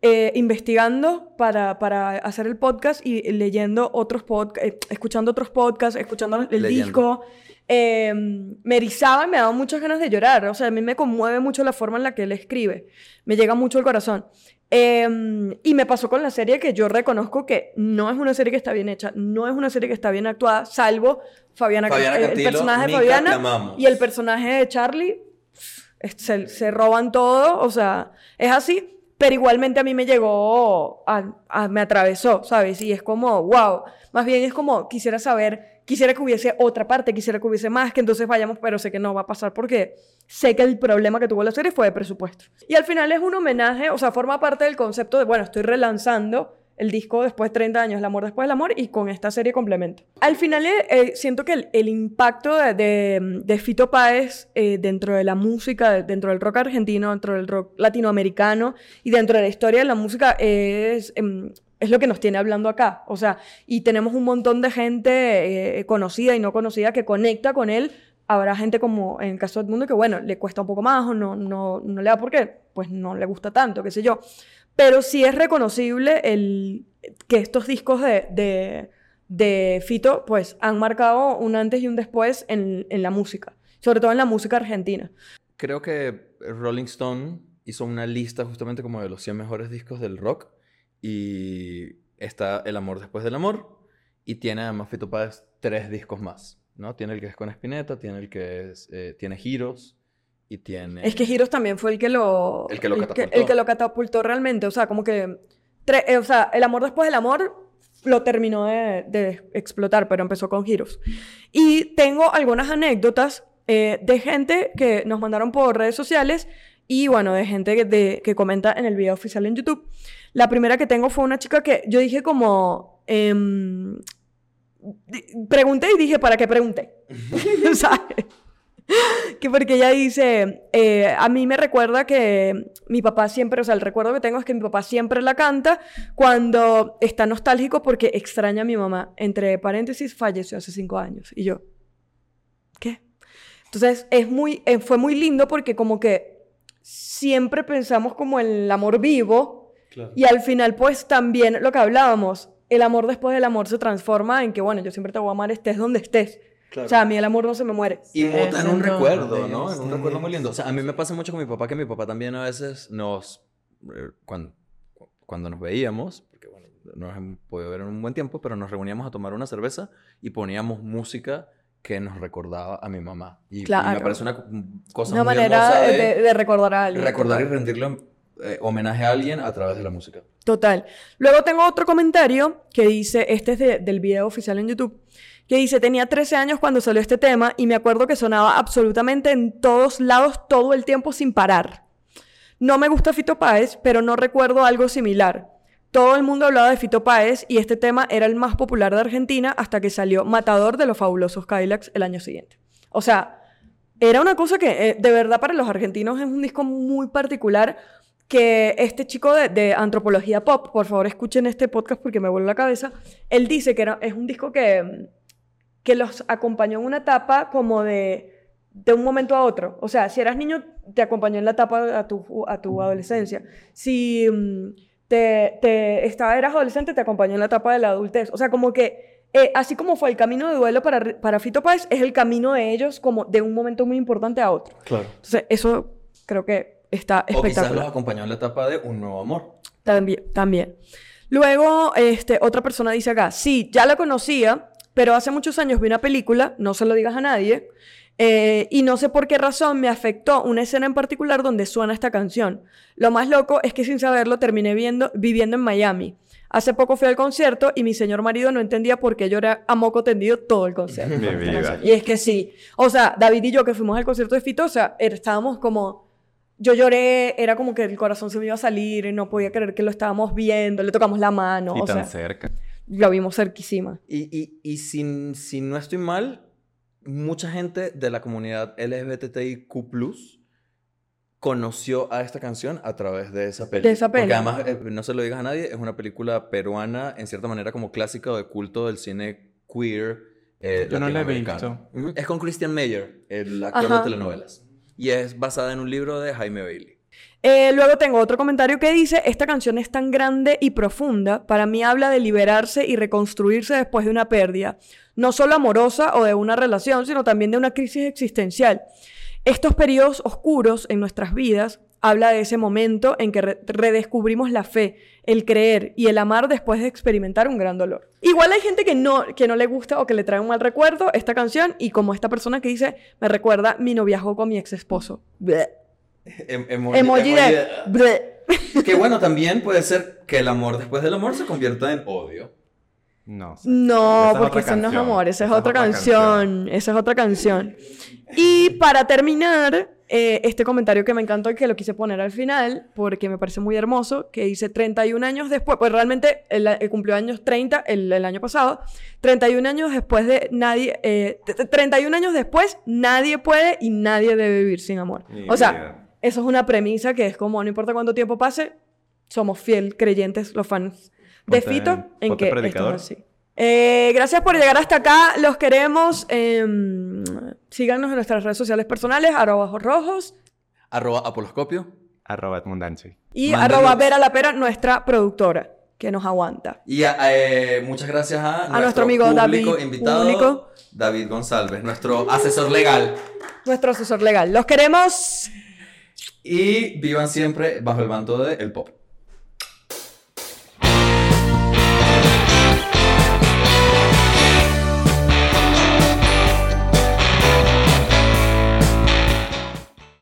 C: eh, investigando para, para hacer el podcast y leyendo otros podcasts, escuchando otros podcasts, escuchando el
A: Leyendo.
C: disco, eh, me erizaba y me daba muchas ganas de llorar. O sea, a mí me conmueve mucho la forma en la que él escribe. Me llega mucho al corazón. Eh, y me pasó con la serie que yo reconozco que no es una serie que está bien hecha, no es una serie que está bien actuada, salvo Fabiana,
A: Fabiana
C: el- el personaje de Fabiana y el personaje de Charlie se, se roban todo, o sea, es así, pero igualmente a mí me llegó, a- a- me atravesó, ¿sabes? Y es como, wow, más bien es como, quisiera saber, quisiera que hubiese otra parte, quisiera que hubiese más, que entonces vayamos, pero sé que no va a pasar porque sé que el problema que tuvo la serie fue de presupuesto. Y al final es un homenaje, o sea, forma parte del concepto de, bueno, estoy relanzando el disco después de 30 años, El amor después del amor, y con esta serie complemento. Al final eh, eh, siento que el, el impacto de, de, Fito Páez eh, dentro de la música, de- dentro del rock argentino, dentro del rock latinoamericano y dentro de la historia de la música es... em, es lo que nos tiene hablando acá. O sea, y tenemos un montón de gente eh, conocida y no conocida que conecta con él. Habrá gente como en el caso del mundo que, bueno, le cuesta un poco más o no, no, no le da por qué, pues no le gusta tanto, qué sé yo. Pero sí es reconocible el, que estos discos de, de, de Fito, pues han marcado un antes y un después en, en la música, sobre todo en la música argentina.
A: Creo que Rolling Stone hizo una lista justamente como de los 100 mejores discos del rock y está El amor después del amor y tiene además Fito Páez tres discos más, ¿no? Tiene el que es con Spinetta, tiene el que es, eh, tiene Giros y tiene...
C: Es que Giros también fue el que lo...
A: El que lo
C: el
A: catapultó.
C: el que lo catapultó realmente. O sea, como que... tre- eh, o sea, el amor después del amor lo terminó de, de explotar, pero empezó con Giros. Y tengo algunas anécdotas eh, de gente que nos mandaron por redes sociales y, bueno, de gente que, de- que comenta en el video oficial en YouTube. La primera que tengo fue una chica que yo dije como... em, pregunté y dije, ¿para qué pregunté? <laughs> ¿Sabes? que porque ella dice, eh, a mí me recuerda que mi papá siempre, o sea, el recuerdo que tengo es que mi papá siempre la canta cuando está nostálgico porque extraña a mi mamá. Entre paréntesis, falleció hace cinco años. Y yo, ¿qué? Entonces, es muy, eh, fue muy lindo porque como que siempre pensamos como en el amor vivo y al final, pues también lo que hablábamos, el amor después del amor se transforma en que, bueno, yo siempre te voy a amar estés donde estés. O sea, a mí el amor no se me muere.
A: Y muta en un recuerdo, ¿no? En un recuerdo muy lindo. O sea, a mí me pasa mucho con mi papá que mi papá también a veces nos... eh, Cuando, cuando nos veíamos, porque bueno, no nos hemos podido ver en un buen tiempo, pero nos reuníamos a tomar una cerveza y poníamos música que nos recordaba a mi mamá. Y, y
C: Claro.
A: me parece una co- cosa
C: Una
A: muy
C: manera
A: hermosa
C: de, de- de recordar a alguien.
A: recordar y rendirle eh, homenaje a alguien a través de la música.
C: Total. Luego tengo otro comentario que dice, este es de- del video oficial en YouTube, que dice, tenía 13 años cuando salió este tema y me acuerdo que sonaba absolutamente en todos lados todo el tiempo sin parar. No me gusta Fito Páez, pero no recuerdo algo similar. Todo el mundo hablaba de Fito Páez y este tema era el más popular de Argentina hasta que salió Matador de los fabulosos Cadillacs el año siguiente. O sea, era una cosa que eh, de verdad para los argentinos es un disco muy particular que este chico de, de antropología pop, por favor escuchen este podcast porque me vuelve la cabeza, él dice que era- es un disco que, que los acompañó en una etapa como de, de un momento a otro. O sea, si eras niño, te acompañó en la etapa a tu, a tu adolescencia. Si mm, te, te estaba, eras adolescente, te acompañó en la etapa de la adultez. O sea, como que, eh, así como fue el camino de duelo para, para Fito Páez, es el camino de ellos como de un momento muy importante a otro.
A: Claro.
C: Entonces, eso creo que está
A: O quizás
C: espectacular.
A: los acompañó en la etapa de un nuevo amor.
C: También, también. Luego, este, otra persona dice acá, sí, ya la conocía, pero hace muchos años vi una película, no se lo digas a nadie, eh, y no sé por qué razón me afectó una escena en particular donde suena esta canción. Lo más loco es que sin saberlo terminé viendo, viviendo en Miami. Hace poco fui al concierto y mi señor marido no entendía por qué lloré a moco tendido todo el concierto.
B: Mi vida.
C: Y es que sí. O sea, David y yo que fuimos al concierto de Fito, o sea, er- estábamos como... Yo lloré, era como que el corazón se me iba a salir, y no podía creer que lo estábamos viendo, le tocamos la mano,
B: y
C: o
B: tan
C: sea,
B: cerca.
C: lo vimos cerquísima.
A: Y, y, y si, si no estoy mal, mucha gente de la comunidad LGBTIQ conoció a esta canción a través de esa peli.
C: De esa peli.
A: Porque además, eh, no se lo digas a nadie, es una película peruana, en cierta manera como clásica o de culto del cine queer. eh,
H: Yo no la he.
A: Ujú. Es con Christian Meyer, el actor
C: Ajá.
A: de telenovelas. Y es basada en un libro de Jaime Bailey.
C: Eh, luego tengo otro comentario que dice, esta canción es tan grande y profunda, para mí habla de liberarse y reconstruirse después de una pérdida, no solo amorosa o de una relación, sino también de una crisis existencial. Estos periodos oscuros en nuestras vidas habla de ese momento en que re- redescubrimos la fe, el creer y el amar después de experimentar un gran dolor. Igual hay gente que no, que no le gusta o que le trae un mal recuerdo esta canción y como esta persona que dice, me recuerda mi noviazgo con mi ex esposo. <laughs>
A: Em- emoji,
C: Emoji de... <laughs>
A: Que bueno, también puede ser que el amor después del amor se convierta en odio.
B: No. sé.
C: No,
B: Esa es
C: porque
B: otra
C: son los
B: canción.
C: amores, esa es
B: Esa
C: otra canción, esa es otra canción. Y para terminar, eh, este comentario que me encantó y que lo quise poner al final, porque me parece muy hermoso, que dice 31 años después, pues realmente el, el cumplió años 30 el, el año pasado, 31 años después de nadie, eh, t- t- 31 años después, nadie puede y nadie debe vivir sin amor.
B: Mi
C: O sea,
B: vida.
C: eso es una premisa que es como, no importa cuánto tiempo pase, somos fiel creyentes los fans de Fito en
B: ponte
C: que esto es así. Eh, gracias por llegar hasta acá, los queremos. em, síganos en nuestras redes sociales personales, arroba ojos rojos
A: Arroba apoloscopio.
B: Arroba Edmundanchi.
C: y
A: Mándenos-
C: arroba Vera la Pera, nuestra productora, que nos aguanta.
A: Y eh, muchas gracias a,
C: nuestro amigo
A: público
C: David,
A: invitado,
C: público.
A: David González, nuestro asesor legal.
C: Nuestro asesor legal. Los queremos.
A: Y vivan siempre bajo el manto de El Pop.